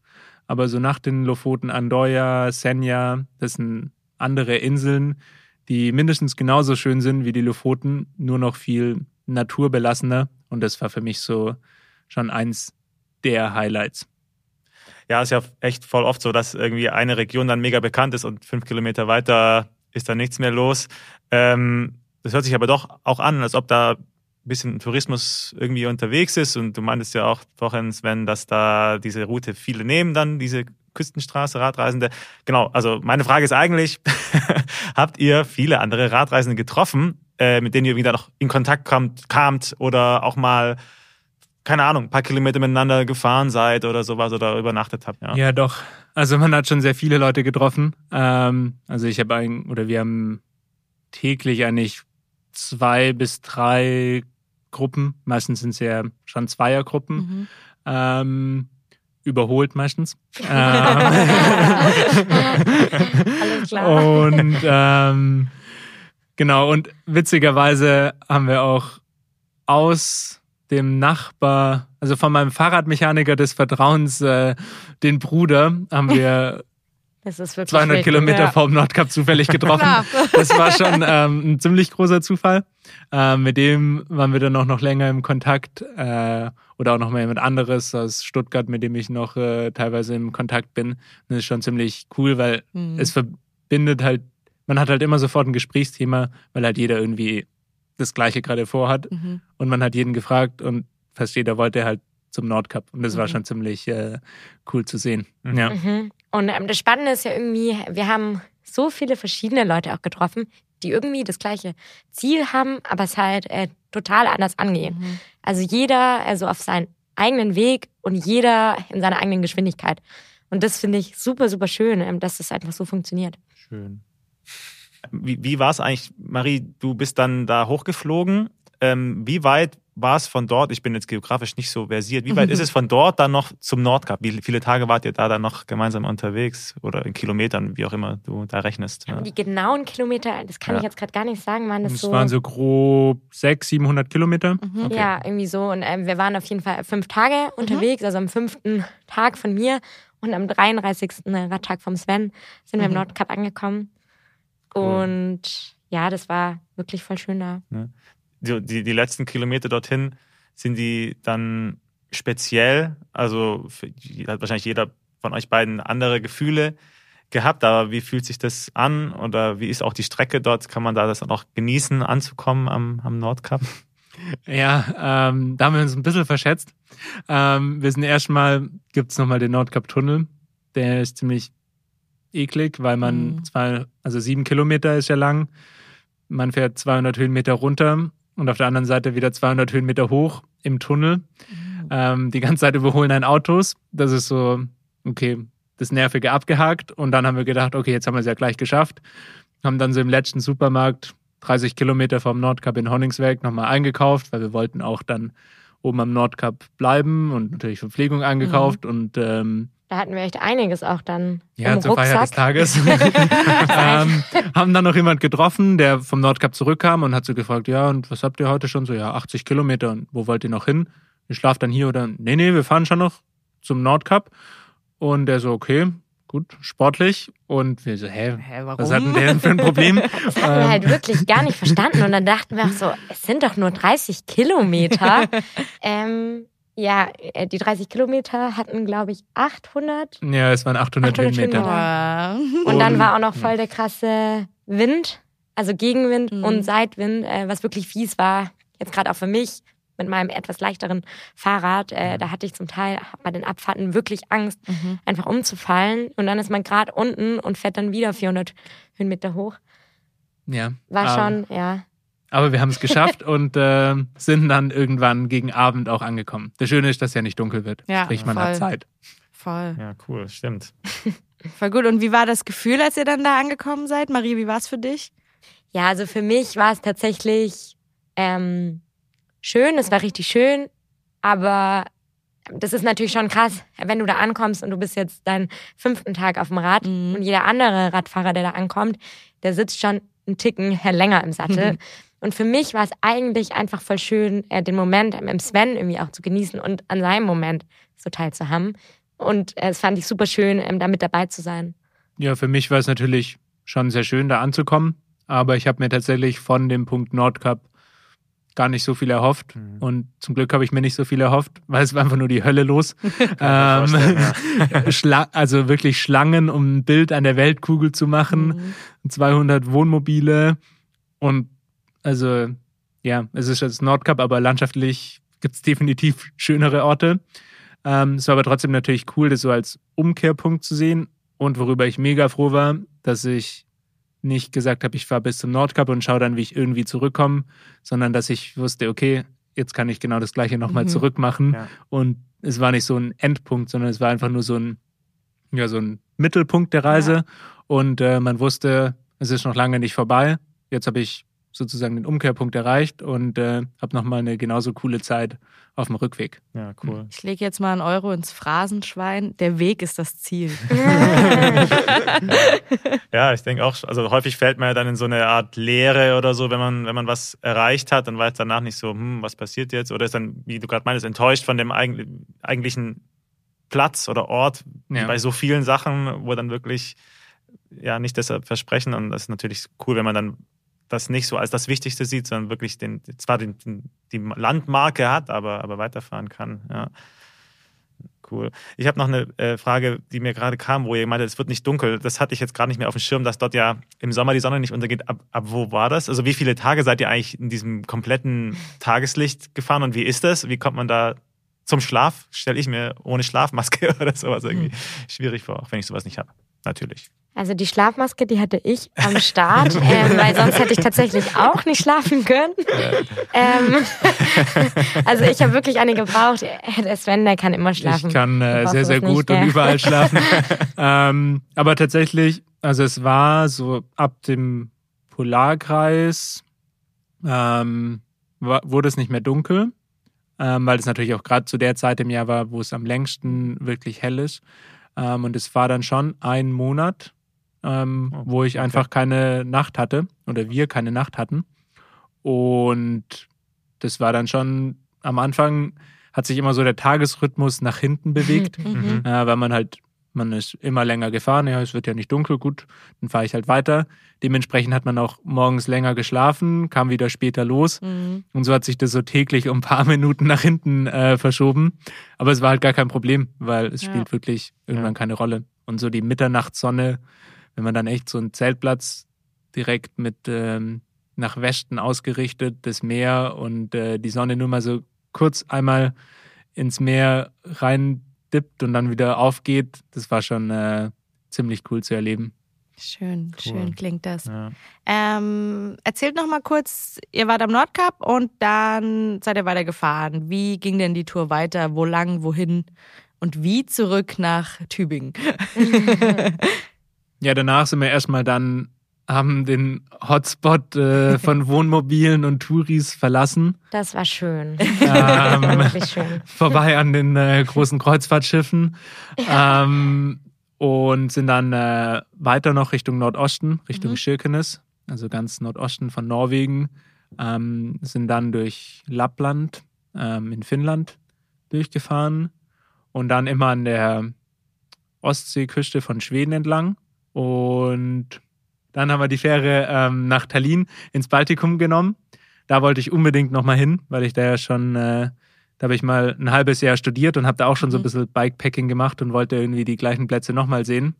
Aber so nach den Lofoten Andoya, Senja, das sind andere Inseln, die mindestens genauso schön sind wie die Lofoten, nur noch viel naturbelassener. Und das war für mich so schon eins der Highlights. Ja, ist ja echt voll oft so, dass irgendwie eine Region dann mega bekannt ist und fünf Kilometer weiter ist da nichts mehr los. Ähm, das hört sich aber doch auch an, als ob da bisschen Tourismus irgendwie unterwegs ist. Und du meintest ja auch vorhin, Sven, dass da diese Route viele nehmen, dann diese Küstenstraße, Radreisende. Genau, also meine Frage ist eigentlich, *laughs* habt ihr viele andere Radreisende getroffen, äh, mit denen ihr wieder noch in Kontakt kamt, kamt oder auch mal keine Ahnung, ein paar Kilometer miteinander gefahren seid oder sowas oder übernachtet habt. Ja. Ja, doch. Also man hat schon sehr viele Leute getroffen. Ähm, also ich habe ein, oder wir haben täglich eigentlich zwei bis drei Gruppen. Meistens sind es ja schon Zweiergruppen. Mhm. Ähm, überholt meistens. *laughs* ähm, Alles klar. und ähm, genau, und witzigerweise haben wir auch aus dem Nachbar, also von meinem Fahrradmechaniker des Vertrauens, äh, den Bruder, haben wir Das ist wirklich 200 wild. Kilometer Ja. vom Nordkap zufällig getroffen. Klar. Das war schon ähm, ein ziemlich großer Zufall. Ähm, mit dem waren wir dann auch noch länger im Kontakt äh, oder auch noch mal jemand anderes aus Stuttgart, mit dem ich noch äh, teilweise im Kontakt bin. Das ist schon ziemlich cool, weil Mhm. es verbindet halt, man hat halt immer sofort ein Gesprächsthema, weil halt jeder irgendwie das Gleiche gerade vorhat Mhm. und man hat jeden gefragt und fast jeder wollte halt zum Nordkap und das war Mhm. schon ziemlich äh, cool zu sehen. Mhm. Ja. Mhm. Und ähm, das Spannende ist ja irgendwie, wir haben so viele verschiedene Leute auch getroffen, die irgendwie das gleiche Ziel haben, aber es halt äh, total anders angehen. Mhm. Also jeder also auf seinen eigenen Weg und jeder in seiner eigenen Geschwindigkeit. Und das finde ich super, super schön, ähm, dass das einfach so funktioniert. Schön. Wie, wie war es eigentlich, Marie? Du bist dann da hochgeflogen. Ähm, wie weit war es von dort, ich bin jetzt geografisch nicht so versiert, wie weit ist *laughs* es von dort dann noch zum Nordkap? Wie viele Tage wart ihr da dann noch gemeinsam unterwegs oder in Kilometern, wie auch immer du da rechnest? Ja. Die genauen Kilometer, das kann Ja. ich jetzt gerade gar nicht sagen, waren das Es so. waren so grob 600, 700 Kilometer. Okay. Ja, irgendwie so. Und ähm, wir waren auf jeden Fall fünf Tage unterwegs, also am fünften Tag von mir und am 33. Radtag vom Sven sind wir im Mhm. Nordkap angekommen. Cool. Und ja, das war wirklich voll schön da. Die, die, die letzten Kilometer dorthin, sind die dann speziell? Also für, hat wahrscheinlich jeder von euch beiden andere Gefühle gehabt, aber wie fühlt sich das an oder wie ist auch die Strecke dort? Kann man da das auch genießen, anzukommen am, am Nordkap? Ja, ähm, da haben wir uns ein bisschen verschätzt. Ähm, wir sind erstmal, gibt's noch nochmal den Nordkap-Tunnel. Der ist ziemlich eklig, weil man Mhm. zwei, also sieben Kilometer ist ja lang. Man fährt 200 Höhenmeter runter und auf der anderen Seite wieder 200 Höhenmeter hoch im Tunnel. Ähm, die ganze Zeit überholen ein Autos. Das ist so, okay, das Nervige abgehakt. Und dann haben wir gedacht, okay, jetzt haben wir es ja gleich geschafft. Haben dann so im letzten Supermarkt 30 Kilometer vom Nordkap in Honningsweg nochmal eingekauft, weil wir wollten auch dann oben am Nordkap bleiben und natürlich Verpflegung eingekauft und ähm, Da hatten wir echt einiges auch dann ja, im zur Feier des Rucksack. Tages. *laughs* *laughs* ähm, haben dann noch jemand getroffen, der vom Nordkap zurückkam und hat so gefragt, ja, und was habt ihr heute schon? So, ja, 80 Kilometer. Und wo wollt ihr noch hin? Ihr schlaft dann hier oder? Nee, nee, wir fahren schon noch zum Nordkap. Und der so, okay, gut, sportlich. Und wir so, hä, Hä, warum? was hat denn der denn für ein Problem? *laughs* Das hatten wir halt wirklich gar nicht verstanden. Und dann dachten wir auch so, es sind doch nur 30 Kilometer. ähm, ja, äh, die 30 Kilometer hatten, glaube ich, 800. ja, es waren 800, 800 Höhenmeter. Höhenmeter. Boah. Und dann Und- war auch noch voll der krasse Wind, also Gegenwind Mhm. und Seitwind, äh, was wirklich fies war. Jetzt gerade auch für mich mit meinem etwas leichteren Fahrrad. Äh, da hatte ich zum Teil bei den Abfahrten wirklich Angst, Mhm. einfach umzufallen. Und dann ist man gerade unten und fährt dann wieder 400 Höhenmeter hoch. Ja, War aber- schon, ja. Aber wir haben es geschafft und äh, sind dann irgendwann gegen Abend auch angekommen. Das Schöne ist, dass ja nicht dunkel wird. Ja, Sprich, man voll. hat Zeit. Voll. Ja, cool, stimmt. *laughs* Voll gut. Und wie war das Gefühl, als ihr dann da angekommen seid? Marie, wie war es für dich? Ja, also für mich war es tatsächlich ähm, schön, es war richtig schön, aber das ist natürlich schon krass, wenn du da ankommst und du bist jetzt deinen fünften Tag auf dem Rad Mhm. und jeder andere Radfahrer, der da ankommt, der sitzt schon einen Ticken länger im Sattel. *laughs* Und für mich war es eigentlich einfach voll schön, äh, den Moment im Sven irgendwie auch zu genießen und an seinem Moment so teilzuhaben. Und äh, es fand ich super schön, ähm, da mit dabei zu sein. Ja, für mich war es natürlich schon sehr schön, da anzukommen. Aber ich habe mir tatsächlich von dem Punkt Nordkap gar nicht so viel erhofft. Mhm. Und zum Glück habe ich mir nicht so viel erhofft, weil es war einfach nur die Hölle los. *laughs* Ähm, *laughs* Schla also wirklich Schlangen, um ein Bild an der Weltkugel zu machen. Mhm. 200 Wohnmobile und also ja, es ist das Nordkap, aber landschaftlich gibt es definitiv schönere Orte. Ähm, es war aber trotzdem natürlich cool, das so als Umkehrpunkt zu sehen und worüber ich mega froh war, dass ich nicht gesagt habe, ich fahre bis zum Nordkap und schaue dann, wie ich irgendwie zurückkomme, sondern dass ich wusste, okay, jetzt kann ich genau das gleiche nochmal Mhm. zurück machen. Ja. Und es war nicht so ein Endpunkt, sondern es war einfach nur so ein, ja, so ein Mittelpunkt der Reise. Und äh, man wusste, es ist noch lange nicht vorbei. Jetzt habe ich sozusagen den Umkehrpunkt erreicht und äh, habe nochmal eine genauso coole Zeit auf dem Rückweg. Ja, cool. Ich lege jetzt mal einen Euro ins Phrasenschwein. Der Weg ist das Ziel. *laughs* *laughs* Ja, ich denke auch, also häufig fällt man ja dann in so eine Art Leere oder so, wenn man, wenn man was erreicht hat, dann weiß danach nicht so, hm, was passiert jetzt? Oder ist dann, wie du gerade meinst, enttäuscht von dem eig eigentlichen Platz oder Ort Ja. bei so vielen Sachen, wo dann wirklich ja nicht das Versprechen und das ist natürlich cool, wenn man dann das nicht so als das Wichtigste sieht, sondern wirklich den, zwar den, den, die Landmarke hat, aber, aber weiterfahren kann. Ja. Cool. Ich habe noch eine äh, Frage, die mir gerade kam, wo ihr meinte, es wird nicht dunkel. Das hatte ich jetzt gerade nicht mehr auf dem Schirm, dass dort ja im Sommer die Sonne nicht untergeht. Ab, ab wo war das? Also wie viele Tage seid ihr eigentlich in diesem kompletten Tageslicht gefahren und wie ist das? Wie kommt man da zum Schlaf? Stelle ich mir ohne Schlafmaske *laughs* oder sowas irgendwie schwierig vor, auch wenn ich sowas nicht habe. Natürlich. Also die Schlafmaske, die hatte ich am *laughs* Start, ähm, weil sonst hätte ich tatsächlich auch nicht schlafen können. Ähm, *laughs* also ich habe wirklich eine gebraucht. Der Sven, der kann immer schlafen. Ich kann äh, sehr, sehr gut und überall *laughs* schlafen. ähm, aber tatsächlich, also es war so ab dem Polarkreis ähm, wurde es nicht mehr dunkel. ähm, weil es natürlich auch gerade zu der Zeit im Jahr war, wo es am längsten wirklich hell ist. Ähm, und es war dann schon ein Monat, ähm, Oh, wo ich einfach keine Nacht hatte oder wir keine Nacht hatten. Und das war dann schon am Anfang hat sich immer so der Tagesrhythmus nach hinten bewegt, *laughs* Mhm. äh, weil man halt, man ist immer länger gefahren, ja, es wird ja nicht dunkel, gut, dann fahre ich halt weiter. Dementsprechend hat man auch morgens länger geschlafen, kam wieder später los Mhm. und so hat sich das so täglich um ein paar *laughs* Minuten nach hinten äh, verschoben. Aber es war halt gar kein Problem, weil es Ja. spielt wirklich irgendwann Ja. keine Rolle. Und so die Mitternachtssonne, wenn man dann echt so einen Zeltplatz direkt mit ähm, nach Westen ausgerichtet, das Meer und äh, die Sonne nur mal so kurz einmal ins Meer rein dippt und dann wieder aufgeht, das war schon äh, ziemlich cool zu erleben. Schön, Cool. schön klingt das. Ja. Ähm, erzählt noch mal kurz, ihr wart am Nordkap und dann seid ihr weitergefahren. Wie ging denn die Tour weiter? Wo lang, wohin und wie zurück nach Tübingen? *laughs* Ja, danach sind wir erstmal dann, haben den Hotspot äh, von *laughs* Wohnmobilen und Touris verlassen. Das war schön. Ähm, *laughs* Wirklich schön. vorbei an den äh, großen Kreuzfahrtschiffen ähm, und sind dann äh, weiter noch Richtung Nordosten, Richtung Mhm. Kirkenes, also ganz Nordosten von Norwegen, ähm, sind dann durch Lappland ähm, in Finnland durchgefahren und dann immer an der Ostseeküste von Schweden entlang und dann haben wir die Fähre ähm, nach Tallinn ins Baltikum genommen. Da wollte ich unbedingt nochmal hin, weil ich da ja schon äh, da habe ich mal ein halbes Jahr studiert und habe da auch schon so ein Mhm. bisschen Bikepacking gemacht und wollte irgendwie die gleichen Plätze nochmal sehen.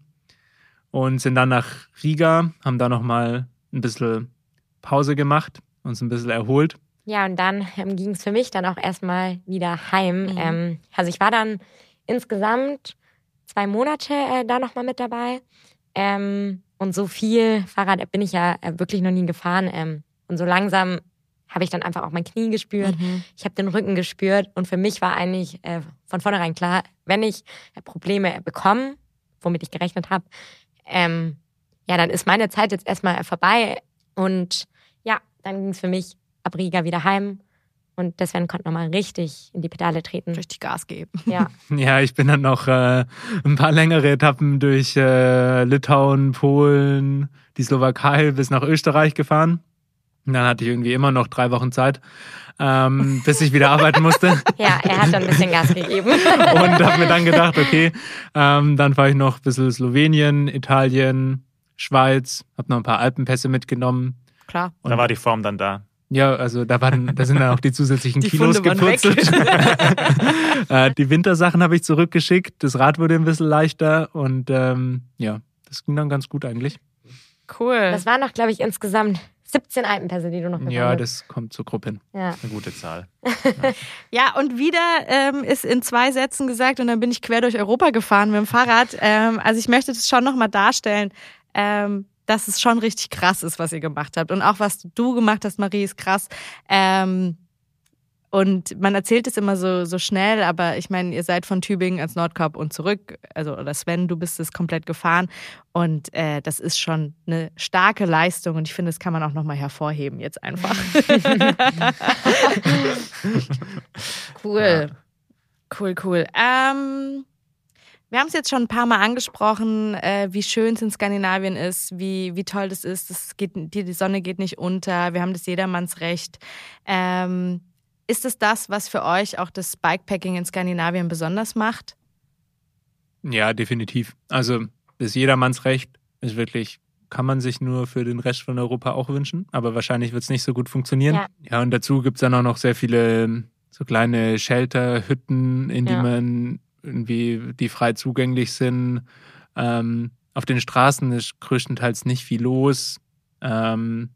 Und sind dann nach Riga, haben da nochmal ein bisschen Pause gemacht, uns ein bisschen erholt. Ja, und dann ähm, ging es für mich dann auch erstmal wieder heim. Mhm. Ähm, also ich war dann insgesamt zwei Monate äh, da nochmal mit dabei. Ähm, und so viel Fahrrad bin ich ja äh, wirklich noch nie gefahren. Ähm, und so langsam habe ich dann einfach auch mein Knie gespürt. Mhm. Ich habe den Rücken gespürt. Und für mich war eigentlich äh, von vornherein klar, wenn ich äh, Probleme bekomme, womit ich gerechnet habe, ähm, ja, dann ist meine Zeit jetzt erstmal vorbei. Und ja, dann ging es für mich ab Riga wieder heim. Und der Sven konnte nochmal richtig in die Pedale treten. Richtig Gas geben. *laughs* Ja, *laughs* Ja, ich bin dann noch äh, ein paar längere Etappen durch äh, Litauen, Polen, die Slowakei bis nach Österreich gefahren. Und dann hatte ich irgendwie immer noch drei Wochen Zeit, ähm, *laughs* bis ich wieder arbeiten musste. ja, er hat dann ein bisschen Gas gegeben. und habe mir dann gedacht, okay, ähm, dann fahre ich noch ein bisschen Slowenien, Italien, Schweiz, habe noch ein paar Alpenpässe mitgenommen. Klar. Da war die Form dann da. Ja, also da waren, da sind dann auch die zusätzlichen *laughs* Die Kilos Funde waren weg. gepurzelt. *laughs* äh, die Wintersachen habe ich zurückgeschickt, das Rad wurde ein bisschen leichter und ähm, ja, das ging dann ganz gut eigentlich. Cool. Das waren noch, glaube ich, insgesamt 17 Alpenpässe, die du noch Ja, bist. das kommt zur Gruppe hin. Ja. Eine gute Zahl. *laughs* Ja, und wieder ähm, ist in zwei Sätzen gesagt und dann bin ich quer durch Europa gefahren mit dem Fahrrad. Ähm, also ich möchte das schon nochmal darstellen, ähm, dass es schon richtig krass ist, was ihr gemacht habt. Und auch was du gemacht hast, Marie, ist krass. Ähm, und man erzählt es immer so, so schnell, aber ich meine, ihr seid von Tübingen ans Nordkap und zurück. Also, oder Sven, du bist es komplett gefahren. Und äh, das ist schon eine starke Leistung und ich finde, das kann man auch nochmal hervorheben jetzt einfach. *laughs* cool. Cool, cool. Ähm, wir haben es jetzt schon ein paar Mal angesprochen, äh, wie schön es in Skandinavien ist, wie, wie toll das ist. Das geht, die, die Sonne geht nicht unter, wir haben das Jedermannsrecht. Ähm, ist es das, was für euch auch das Bikepacking in Skandinavien besonders macht? Ja, definitiv. Also das Jedermannsrecht ist wirklich, kann man sich nur für den Rest von Europa auch wünschen, aber wahrscheinlich wird es nicht so gut funktionieren. Ja. Ja, und dazu gibt es dann auch noch sehr viele ähm, so kleine Shelter, Hütten, in die Ja. man irgendwie, die frei zugänglich sind. Ähm, auf den Straßen ist größtenteils nicht viel los. Ähm,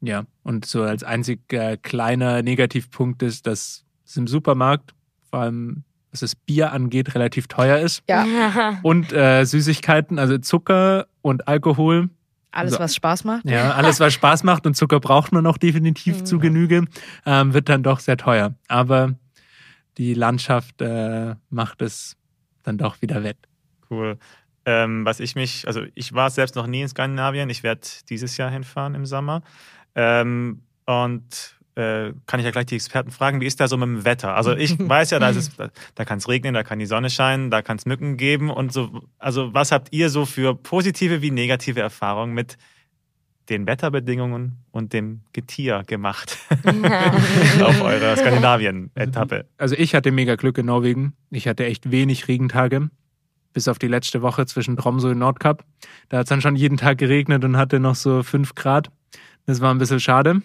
ja, und so als einziger kleiner Negativpunkt ist, dass es im Supermarkt, vor allem was das Bier angeht, relativ teuer ist. Ja. *laughs* Und äh, Süßigkeiten, also Zucker und Alkohol. Alles, So. was Spaß macht? Ja, *laughs* alles, was Spaß macht und Zucker braucht man noch definitiv Mhm. zu Genüge, ähm, wird dann doch sehr teuer. Aber die Landschaft äh, macht es dann doch wieder wett. Cool. Ähm, was ich mich, also ich war selbst noch nie in Skandinavien. Ich werde dieses Jahr hinfahren im Sommer. Ähm, und äh, kann ich ja gleich die Experten fragen, wie ist da so mit dem Wetter? Also ich *laughs* weiß ja, da, ist es, da kann es regnen, da kann die Sonne scheinen, da kann es Mücken geben und so. Also was habt ihr so für positive wie negative Erfahrungen mit den Wetterbedingungen und dem Getier gemacht *laughs* auf eurer Skandinavien-Etappe? Also ich hatte mega Glück in Norwegen. Ich hatte echt wenig Regentage. Bis auf die letzte Woche zwischen Tromsø und Nordkap. Da hat es dann schon jeden Tag geregnet und hatte noch so fünf Grad. Das war ein bisschen schade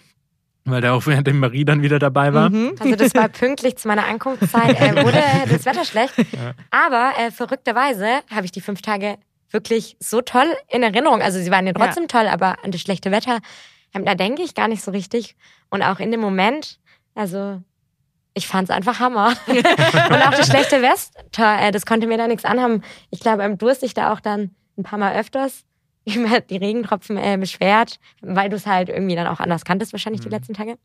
weil der auch während dem Marie dann wieder dabei war. Mhm. Also das war pünktlich zu meiner Ankunftszeit, äh, wurde das Wetter schlecht. Ja. Aber äh, verrückterweise habe ich die fünf Tage wirklich so toll in Erinnerung. Also sie waren ja trotzdem ja. toll, aber an das schlechte Wetter, ähm, da denke ich gar nicht so richtig. Und auch in dem Moment, also ich fand es einfach Hammer. *laughs* und auch das schlechte Wetter, äh, das konnte mir da nichts anhaben. Ich glaube, ähm, durste ich da auch dann ein paar Mal öfters *laughs* über die Regentropfen äh, beschwert, weil du es halt irgendwie dann auch anders kanntest, wahrscheinlich mhm. die letzten Tage.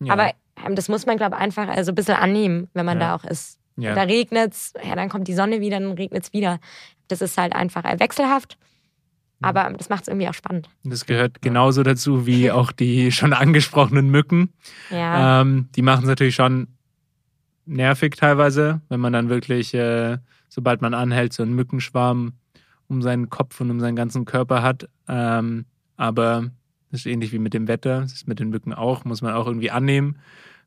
Ja. Aber ähm, das muss man, glaube ich, einfach äh, so ein bisschen annehmen, wenn man ja. da auch ist. Ja. Da regnet's, ja, dann kommt die Sonne wieder, dann regnet's wieder. Das ist halt einfach äh, wechselhaft. Aber das macht es irgendwie auch spannend. Das gehört genauso dazu wie *laughs* auch die schon angesprochenen Mücken. Ja. Ähm, die machen es natürlich schon nervig teilweise, wenn man dann wirklich, äh, sobald man anhält, so einen Mückenschwarm um seinen Kopf und um seinen ganzen Körper hat. Ähm, aber das ist ähnlich wie mit dem Wetter, das ist mit den Mücken auch, muss man auch irgendwie annehmen.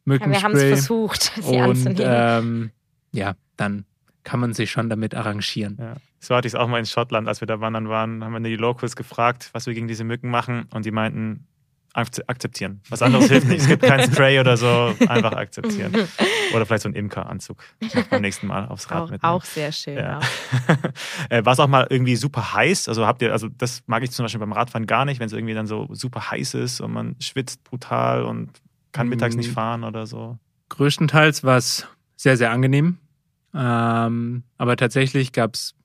Mückenspray. Ja, wir haben es versucht, *laughs* sie und, anzunehmen. Ähm, ja, dann kann man sich schon damit arrangieren. Ja. So hatte ich es auch mal in Schottland, als wir da wandern waren, haben wir die Locals gefragt, was wir gegen diese Mücken machen und die meinten, akzeptieren. Was anderes hilft nicht. Es gibt kein *laughs* Spray oder so, einfach akzeptieren. Oder vielleicht so ein Imkeranzug beim nächsten Mal aufs Rad auch, mitnehmen. Auch sehr schön. Ja. *laughs* Äh, war es auch mal irgendwie super heiß? Also habt ihr, also das mag ich zum Beispiel beim Radfahren gar nicht, wenn es irgendwie dann so super heiß ist und man schwitzt brutal und kann mittags nicht mm. fahren oder so. Größtenteils war es sehr, sehr angenehm. Ähm, aber tatsächlich gab es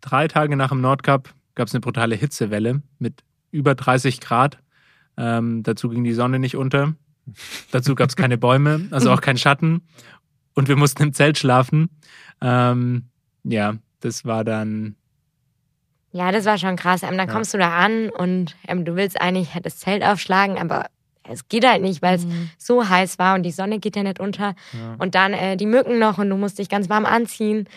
drei Tage nach dem Nordkap gab es eine brutale Hitzewelle mit über 30 Grad. Ähm, dazu ging die Sonne nicht unter. Dazu gab es keine Bäume, also auch kein Schatten. Und wir mussten im Zelt schlafen. Ähm, ja, das war dann. Ja, das war schon krass. Ähm, dann ja. kommst du da an und ähm, du willst eigentlich das Zelt aufschlagen, aber es geht halt nicht, weil es mhm. so heiß war und die Sonne geht ja nicht unter. Ja. Und dann äh, die Mücken noch und du musst dich ganz warm anziehen.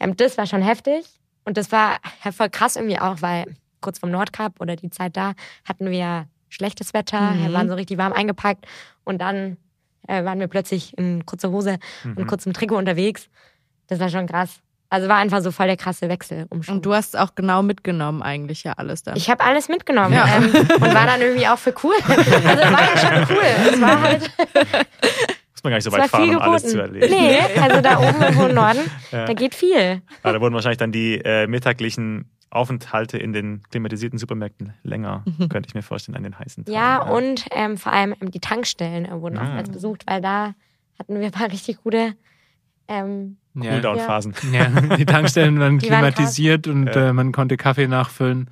Ähm, das war schon heftig. Und das war voll krass irgendwie auch, weil kurz vom Nordkap oder die Zeit da hatten wir schlechtes Wetter, mhm. waren so richtig warm eingepackt und dann äh, waren wir plötzlich in kurzer Hose mhm. und kurzem Trikot unterwegs. Das war schon krass. Also war einfach so voll der krasse Wechsel. Und du hast auch genau mitgenommen eigentlich ja alles dann. Ich habe alles mitgenommen ja. ähm, und war dann irgendwie auch für cool. Also war ja schon cool. Es war halt Muss man gar nicht so weit fahren, um alles zu erleben. Nee, also da oben im hohen Norden, ja. da geht viel. Ja, da wurden wahrscheinlich dann die äh, mittaglichen Aufenthalte in den klimatisierten Supermärkten länger, mhm. könnte ich mir vorstellen, an den heißen Tagen. Ja, und ähm, vor allem ähm, die Tankstellen äh, wurden ah. oftmals besucht, weil da hatten wir ein paar richtig gute ähm, ja. Cooldown-Phasen. Ja. *laughs* die Tankstellen waren die klimatisiert waren und äh, man konnte Kaffee nachfüllen.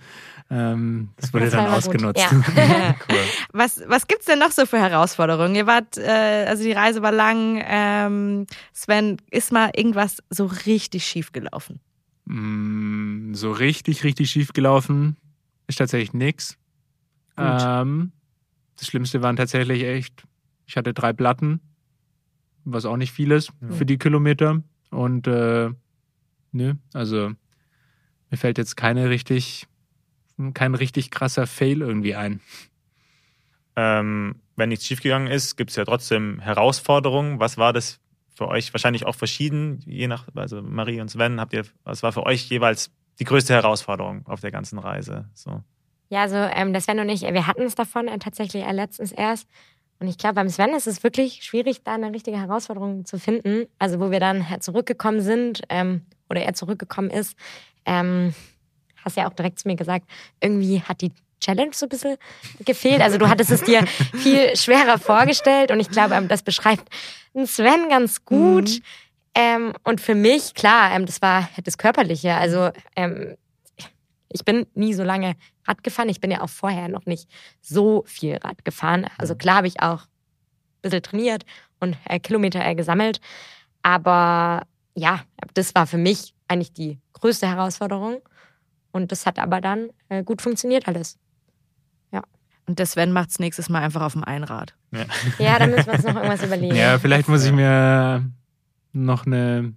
Ähm, das wurde das dann ausgenutzt. Ja. *laughs* *laughs* cool. Was, was gibt's denn noch so für Herausforderungen? Ihr wart, äh, also die Reise war lang. Ähm, Sven, ist mal irgendwas so richtig schief gelaufen? Mm, so richtig, richtig schief gelaufen ist tatsächlich nichts. Ähm, das Schlimmste waren tatsächlich echt, ich hatte drei Platten, was auch nicht viel ist ja. für die Kilometer. Und äh, nö, also mir fällt jetzt keine richtig, kein richtig krasser Fail irgendwie ein. Ähm, wenn nichts schiefgegangen ist, gibt es ja trotzdem Herausforderungen. Was war das für euch wahrscheinlich auch verschieden, je nach, also Marie und Sven, habt ihr, was war für euch jeweils die größte Herausforderung auf der ganzen Reise? So. Ja, also ähm, der Sven und ich, wir hatten es davon äh, tatsächlich äh, letztens erst. Und ich glaube, beim Sven ist es wirklich schwierig, da eine richtige Herausforderung zu finden. Also wo wir dann zurückgekommen sind ähm, oder er zurückgekommen ist, ähm, hast ja auch direkt zu mir gesagt, irgendwie hat die Challenge so ein bisschen gefehlt. Also du hattest es dir *laughs* viel schwerer vorgestellt und ich glaube, ähm, das beschreibt Sven ganz gut. Mhm. Ähm, und für mich, klar, ähm, das war das Körperliche. Also ähm, ich bin nie so lange Rad gefahren. Ich bin ja auch vorher noch nicht so viel Rad gefahren. Also klar habe ich auch ein bisschen trainiert und äh, Kilometer äh, gesammelt. Aber ja, das war für mich eigentlich die größte Herausforderung. Und das hat aber dann äh, gut funktioniert alles. Und der Sven macht's nächstes Mal einfach auf dem Einrad. Ja. Ja, dann müssen wir uns noch irgendwas überlegen. Ja, vielleicht muss ich mir noch eine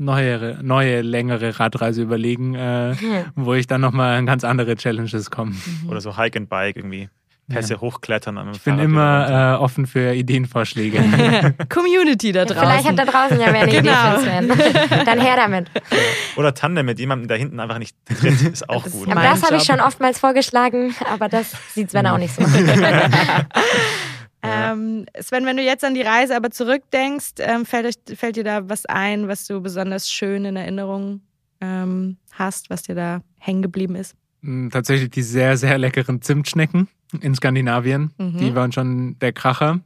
neuere, neue, längere Radreise überlegen, äh, Hm. wo ich dann nochmal an ganz andere Challenges komme. Oder so Hike and Bike irgendwie. Pässe hochklettern. und mit dem Ich bin Fahrrad runter. immer äh, offen für Ideenvorschläge. *laughs* *laughs* Community da draußen. Vielleicht hat da draußen ja wer eine Genau. Idee für Sven. Dann her damit. Oder Tandem mit jemandem, der hinten einfach nicht tritt, ist auch Das gut. ist Aber das habe ich schon oftmals vorgeschlagen, aber das sieht Sven auch nicht so. *laughs* Ähm, Sven, wenn du jetzt an die Reise aber zurückdenkst, ähm, fällt, euch, fällt dir da was ein, was du besonders schön in Erinnerung ähm, hast, was dir da hängen geblieben ist? Mm, Tatsächlich die sehr, sehr leckeren Zimtschnecken in Skandinavien. Mhm. Die waren schon der Kracher.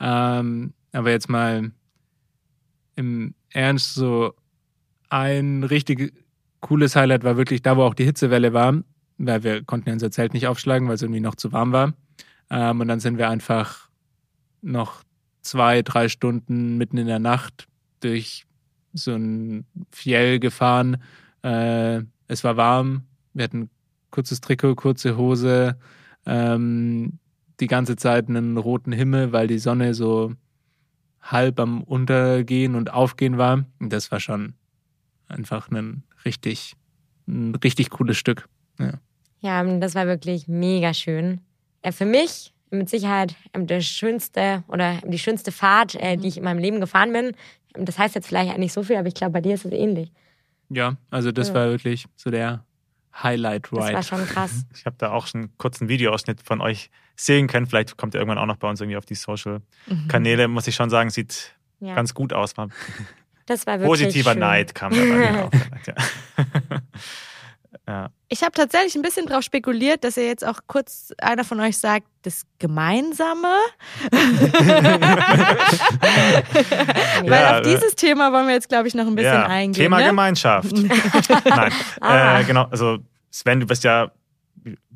Ähm, aber jetzt mal im Ernst, so ein richtig cooles Highlight war wirklich da, wo auch die Hitzewelle war, weil wir konnten ja unser Zelt nicht aufschlagen, weil es irgendwie noch zu warm war. Ähm, und dann sind wir einfach noch zwei, drei Stunden mitten in der Nacht durch so ein Fjell gefahren. Äh, es war warm, wir hatten kurzes Trikot, kurze Hose, ähm, die ganze Zeit einen roten Himmel, weil die Sonne so halb am Untergehen und Aufgehen war. Und das war schon einfach ein richtig, ein richtig cooles Stück. Ja, das war wirklich mega schön. Ja, für mich mit Sicherheit ähm, der schönste oder die schönste Fahrt, äh, die ich in meinem Leben gefahren bin. Ähm, Das heißt jetzt vielleicht nicht so viel, aber ich glaube, bei dir ist es ähnlich. Ja, also das Ja. war wirklich so der Highlight Das Ride. war schon krass. *laughs* Ich habe da auch schon einen kurzen Videoausschnitt von euch sehen können. Vielleicht kommt er irgendwann auch noch bei uns irgendwie auf die Social-Kanäle. Muss ich schon sagen, sieht Ja, ganz gut aus. Das war wirklich positiver schön. Neid kam da bei mir *laughs* auf. Ja. *laughs* ja. Ich habe tatsächlich ein bisschen drauf spekuliert, dass ihr jetzt auch kurz einer von euch sagt, das Gemeinsame. *laughs* Weil Ja, auf äh, dieses Thema wollen wir jetzt, glaube ich, noch ein bisschen ja. eingehen. Thema ne? Gemeinschaft. *laughs* Nein, Ah. äh, genau. Also Sven, du bist ja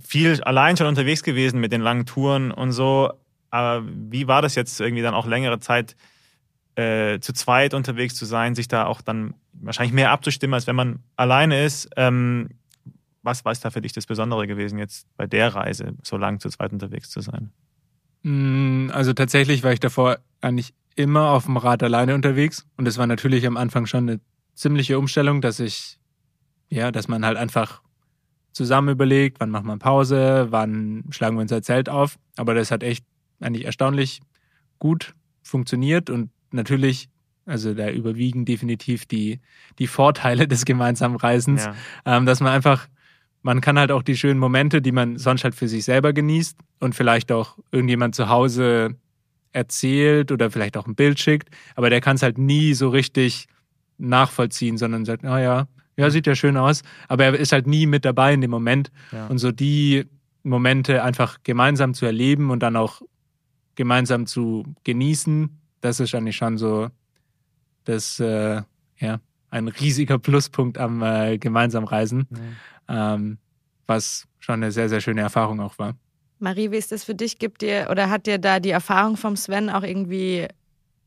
viel allein schon unterwegs gewesen mit den langen Touren und so. Aber wie war das jetzt irgendwie dann auch längere Zeit äh, zu zweit unterwegs zu sein, sich da auch dann wahrscheinlich mehr abzustimmen, als wenn man alleine ist? Ähm, was war da für dich das Besondere gewesen, jetzt bei der Reise so lang zu zweit unterwegs zu sein? Mm, Also tatsächlich war ich davor eigentlich immer auf dem Rad alleine unterwegs. Und es war natürlich am Anfang schon eine ziemliche Umstellung, dass ich, ja, dass man halt einfach zusammen überlegt, wann machen wir Pause, wann schlagen wir unser Zelt auf. Aber das hat echt eigentlich erstaunlich gut funktioniert und natürlich, also da überwiegen definitiv die, die Vorteile des gemeinsamen Reisens, Ja. ähm, dass man einfach, man kann halt auch die schönen Momente, die man sonst halt für sich selber genießt und vielleicht auch irgendjemand zu Hause erzählt oder vielleicht auch ein Bild schickt, aber der kann es halt nie so richtig nachvollziehen, sondern sagt, ah ja, ja, sieht ja schön aus, aber er ist halt nie mit dabei in dem Moment. Ja. und so die Momente einfach gemeinsam zu erleben und dann auch gemeinsam zu genießen, das ist eigentlich schon so das, äh, ja, ein riesiger Pluspunkt am äh, gemeinsam Reisen, ähm, was schon eine sehr, sehr schöne Erfahrung auch war. Marie, wie ist das für dich? Gibt dir oder hat dir da die Erfahrung vom Sven auch irgendwie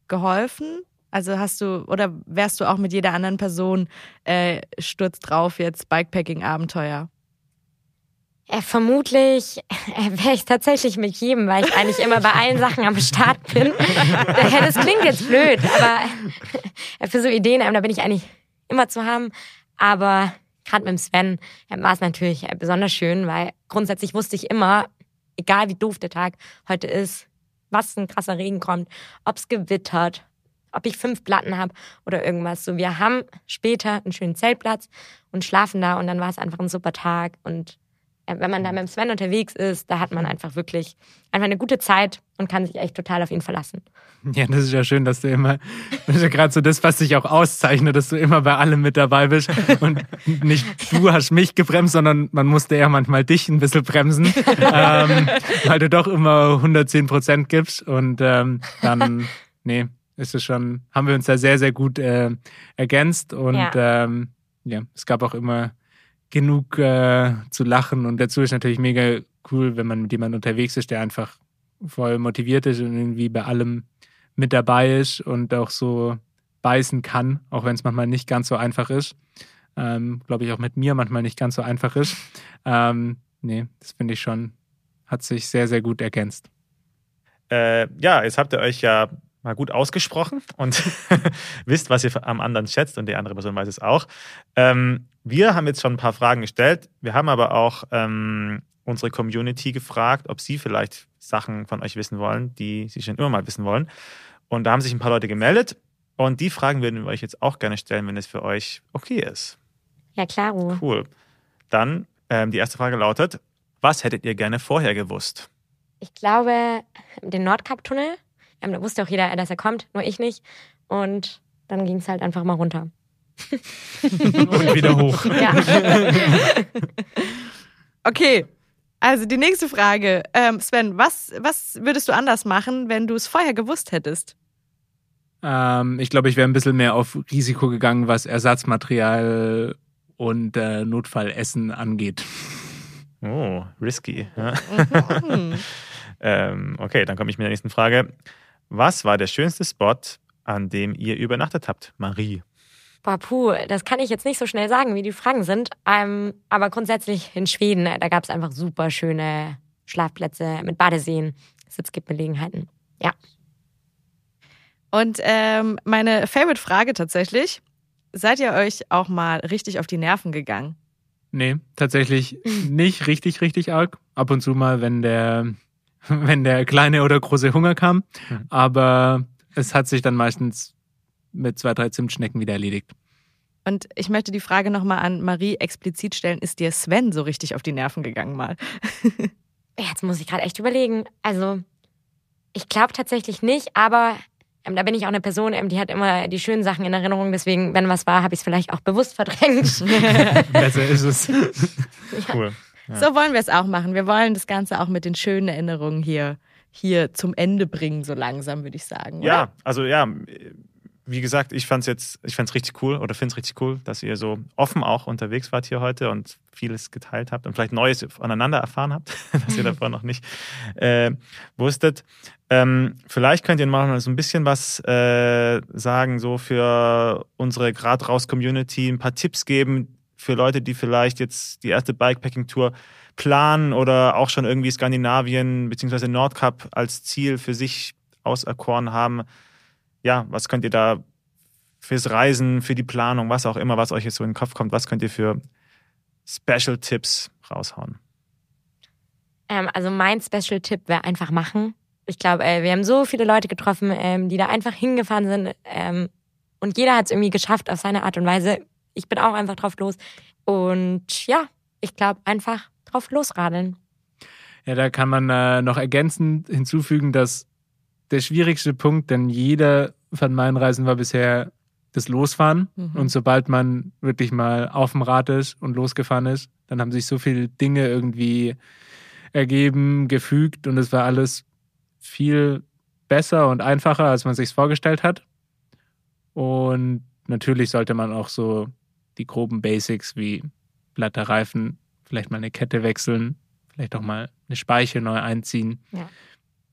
geholfen? Also hast du oder wärst du auch mit jeder anderen Person äh, Sturz drauf jetzt Bikepacking-Abenteuer? Äh, vermutlich äh, wäre ich tatsächlich mit jedem, weil ich eigentlich immer bei allen Sachen am Start bin. Ja, *laughs* das klingt jetzt blöd, aber äh, für so Ideen, ähm, da bin ich eigentlich immer zu haben. Aber gerade mit dem Sven war es natürlich äh, besonders schön, weil grundsätzlich wusste ich immer, egal wie doof der Tag heute ist, was ein krasser Regen kommt, ob's gewittert, ob ich fünf Platten habe oder irgendwas. So, wir haben später einen schönen Zeltplatz und schlafen da und dann war es einfach ein super Tag und wenn man da mit dem Sven unterwegs ist, da hat man einfach wirklich einfach eine gute Zeit und kann sich echt total auf ihn verlassen. Ja, das ist ja schön, dass du immer, das ist ja gerade so das, was dich auch auszeichnet, dass du immer bei allem mit dabei bist. Und *laughs* nicht du hast mich gebremst, sondern man musste eher manchmal dich ein bisschen bremsen, ähm, weil du doch immer 110 Prozent gibst. Und ähm, dann, nee, ist es schon, haben wir uns da sehr, sehr gut äh, ergänzt. Und Ja. ähm, ja, es gab auch immer genug äh, zu lachen und dazu ist natürlich mega cool, wenn man mit jemandem unterwegs ist, der einfach voll motiviert ist und irgendwie bei allem mit dabei ist und auch so beißen kann, auch wenn es manchmal nicht ganz so einfach ist. Ähm, Glaube ich auch mit mir manchmal nicht ganz so einfach ist. Ähm, nee, das finde ich schon, hat sich sehr, sehr gut ergänzt. Äh, ja, jetzt habt ihr euch ja mal gut ausgesprochen und *laughs* wisst, was ihr am anderen schätzt und die andere Person weiß es auch. Ähm, wir haben jetzt schon ein paar Fragen gestellt. Wir haben aber auch ähm, unsere Community gefragt, ob sie vielleicht Sachen von euch wissen wollen, die sie schon immer mal wissen wollen. Und da haben sich ein paar Leute gemeldet. Und die Fragen würden wir euch jetzt auch gerne stellen, wenn es für euch okay ist. Ja, klaro. Cool. Dann ähm, die erste Frage lautet: Was hättet ihr gerne vorher gewusst? Ich glaube, den Nordkap-Tunnel. Ähm, da wusste auch jeder, dass er kommt, nur ich nicht. Und dann ging es halt einfach mal runter. Und wieder hoch. *laughs* Ja. *laughs* Okay, also die nächste Frage. Ähm, Sven, was, was würdest du anders machen, wenn du es vorher gewusst hättest? Ähm, ich glaube, ich wäre ein bisschen mehr auf Risiko gegangen, was Ersatzmaterial und äh, Notfallessen angeht. Oh, risky. Ja. Mhm. *laughs* ähm, okay, dann komme ich mit der nächsten Frage. Was war der schönste Spot, an dem ihr übernachtet habt, Marie? Boah, puh, das kann ich jetzt nicht so schnell sagen, wie die Fragen sind. Ähm, aber grundsätzlich in Schweden, äh, da gab es einfach super schöne Schlafplätze mit Badeseen, Sitzgelegenheiten. Ja. Und ähm, meine Favorite-Frage tatsächlich: Seid ihr euch auch mal richtig auf die Nerven gegangen? Nee, tatsächlich *laughs* nicht richtig, richtig arg. Ab und zu mal, wenn der, *laughs* wenn der kleine oder große Hunger kam. Mhm. Aber es hat sich dann meistens mit zwei, drei Zimtschnecken wieder erledigt. Und ich möchte die Frage nochmal an Marie explizit stellen: Ist dir Sven so richtig auf die Nerven gegangen mal? *laughs* Jetzt muss ich gerade echt überlegen. Also, ich glaube tatsächlich nicht, aber ähm, da bin ich auch eine Person, ähm, die hat immer die schönen Sachen in Erinnerung. Deswegen, wenn was war, habe ich es vielleicht auch bewusst verdrängt. *laughs* Besser ist es. Cool. Ja. So wollen wir es auch machen. Wir wollen das Ganze auch mit den schönen Erinnerungen hier, hier zum Ende bringen, so langsam, würde ich sagen. Oder? Ja, also ja, wie gesagt, ich fand's jetzt, ich fand's richtig cool oder finde es richtig cool, dass ihr so offen auch unterwegs wart hier heute und vieles geteilt habt und vielleicht Neues voneinander erfahren habt, *laughs* das ihr *laughs* davor noch nicht äh, wusstet. Ähm, vielleicht könnt ihr mal so ein bisschen was äh, sagen, so für unsere Grad raus Community, ein paar Tipps geben für Leute, die vielleicht jetzt die erste Bikepacking-Tour planen oder auch schon irgendwie Skandinavien bzw. Nordkap als Ziel für sich auserkoren haben ja, was könnt ihr da fürs Reisen, für die Planung, was auch immer, was euch jetzt so in den Kopf kommt, was könnt ihr für Special-Tipps raushauen? Ähm, also mein Special-Tipp wäre einfach machen. Ich glaube, äh, wir haben so viele Leute getroffen, ähm, die da einfach hingefahren sind. Ähm, und jeder hat es irgendwie geschafft auf seine Art und Weise. Ich bin auch einfach drauf los. Und ja, ich glaube, einfach drauf losradeln. Ja, da kann man äh, noch ergänzend hinzufügen, dass der schwierigste Punkt, denn jeder von meinen Reisen war bisher das Losfahren. Mhm. Und sobald man wirklich mal auf dem Rad ist und losgefahren ist, dann haben sich so viele Dinge irgendwie ergeben, gefügt und es war alles viel besser und einfacher, als man sich vorgestellt hat. Und natürlich sollte man auch so die groben Basics wie glatte Reifen, vielleicht mal eine Kette wechseln, vielleicht auch mal eine Speiche neu einziehen. Ja.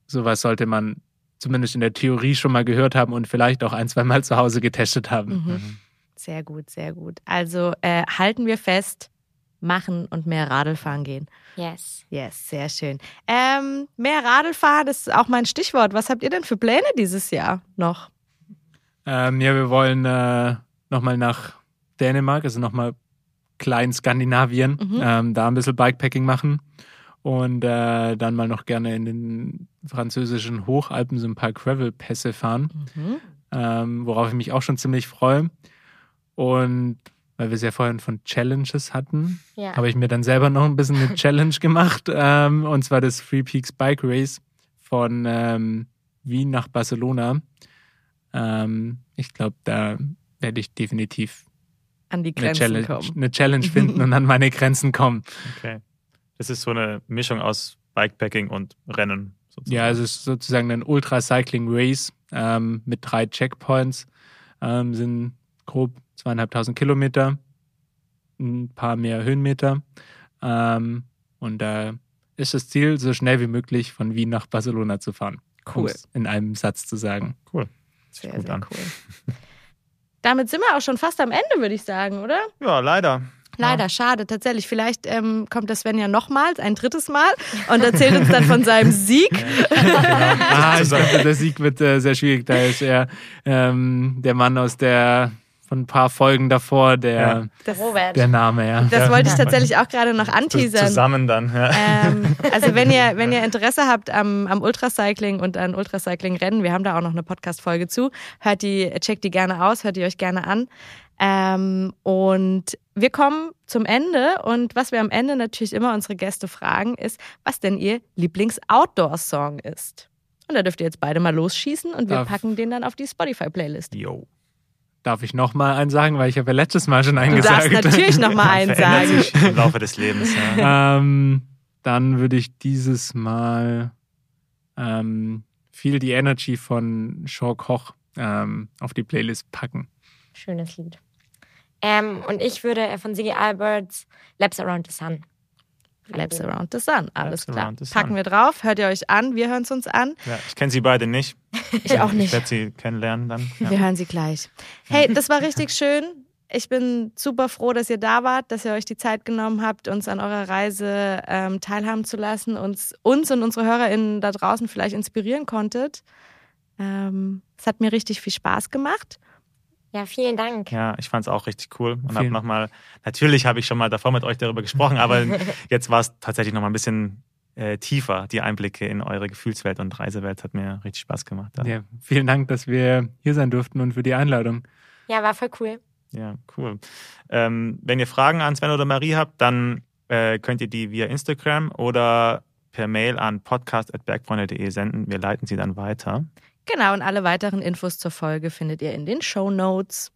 Sowas sollte man zumindest in der Theorie schon mal gehört haben und vielleicht auch ein, zwei Mal zu Hause getestet haben. Mhm. Sehr gut, sehr gut. Also äh, halten wir fest, machen und mehr Radl fahren gehen. Yes. Yes, sehr schön. Ähm, mehr Radl fahren, das ist auch mein Stichwort. Was habt ihr denn für Pläne dieses Jahr noch? Ähm, ja, wir wollen äh, nochmal nach Dänemark, also nochmal klein Skandinavien, Mhm. ähm, da ein bisschen Bikepacking machen und äh, dann mal noch gerne in den französischen Hochalpen so ein paar Gravel-Pässe fahren, Mhm. ähm, worauf ich mich auch schon ziemlich freue. Und weil wir es ja vorhin von Challenges hatten, Ja. habe ich mir dann selber noch ein bisschen eine Challenge *laughs* gemacht. Ähm, und zwar das Three Peaks Bike Race von ähm, Wien nach Barcelona. Ähm, ich glaube, da werde ich definitiv An die eine Grenzen Challenge, kommen. eine Challenge *laughs* finden und an meine Grenzen kommen. Okay. Das ist so eine Mischung aus Bikepacking und Rennen. Sozusagen. Ja, also es ist sozusagen ein Ultra-Cycling Race ähm, mit drei Checkpoints. Ähm, sind grob zweieinhalbtausend Kilometer, ein paar mehr Höhenmeter. Ähm, und da ist das Ziel, so schnell wie möglich von Wien nach Barcelona zu fahren. Cool. In einem Satz zu sagen. Cool. Sehr, gut sehr an. cool. *laughs* Damit sind wir auch schon fast am Ende, würde ich sagen, oder? Ja, leider. Leider, schade, tatsächlich. Vielleicht ähm, kommt der Sven ja nochmals, ein drittes Mal und erzählt uns dann von seinem *laughs* Sieg. *laughs* Ah, ich glaube, der Sieg wird äh, sehr schwierig. Da ist er ähm, der Mann aus der von ein paar Folgen davor, der, Das, Robert. der Name, ja. das wollte ich tatsächlich auch gerade noch anteasern. Zusammen dann. Ja. Ähm, also wenn ihr, wenn ihr Interesse habt am, am Ultracycling und an Ultracycling-Rennen, wir haben da auch noch eine Podcast-Folge zu, hört die, checkt die gerne aus, hört die euch gerne an. Ähm, und wir kommen zum Ende und was wir am Ende natürlich immer unsere Gäste fragen, ist, was denn ihr Lieblings-Outdoor-Song ist. Und da dürft ihr jetzt beide mal losschießen und wir Darf- packen den dann auf die Spotify-Playlist. Jo. Darf ich noch mal einen sagen, weil ich habe ja letztes Mal schon einen Du gesagt. darfst natürlich noch mal *laughs* einen sagen. sich im Laufe des Lebens. Ja. ähm, dann würde ich dieses Mal ähm, viel die Energy von Shaw Koch ähm, auf die Playlist packen. Schönes Lied. Ähm, und ich würde von Siggy Alberts Laps Around the Sun. Laps Around the Sun, alles Laps klar. Sun. Packen wir drauf, hört ihr euch an, wir hören es uns an. Ja, ich kenne sie beide nicht. *laughs* Ich auch Ich nicht. werde sie kennenlernen dann. Ja. Wir hören sie gleich. Hey, das war richtig *laughs* schön. Ich bin super froh, dass ihr da wart, dass ihr euch die Zeit genommen habt, uns an eurer Reise ähm, teilhaben zu lassen, uns, uns und unsere HörerInnen da draußen vielleicht inspirieren konntet. Ähm, es hat mir richtig viel Spaß gemacht. Ja, vielen Dank. Ja, ich fand es auch richtig cool und habe nochmal, natürlich habe ich schon mal davor mit euch darüber gesprochen, aber *laughs* jetzt war es tatsächlich nochmal ein bisschen äh, tiefer. Die Einblicke in eure Gefühlswelt und Reisewelt hat mir richtig Spaß gemacht. Ja, Ja, vielen Dank, dass wir hier sein durften und für die Einladung. Ja, war voll cool. ja cool. Ähm, wenn ihr Fragen an Sven oder Marie habt, dann äh, könnt ihr die via Instagram oder per Mail an podcast.bergfreunde.de senden. Wir leiten sie dann weiter. Genau, und alle weiteren Infos zur Folge findet ihr in den Show Notes.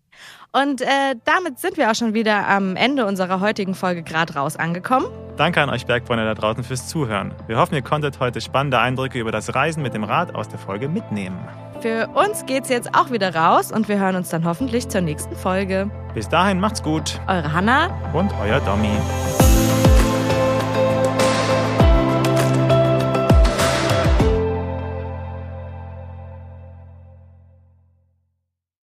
Und äh, damit sind wir auch schon wieder am Ende unserer heutigen Folge gerade raus angekommen. Danke an euch Bergfreunde da draußen fürs Zuhören. Wir hoffen, ihr konntet heute spannende Eindrücke über das Reisen mit dem Rad aus der Folge mitnehmen. Für uns geht's jetzt auch wieder raus und wir hören uns dann hoffentlich zur nächsten Folge. Bis dahin macht's gut Eure Hanna. und euer Domi.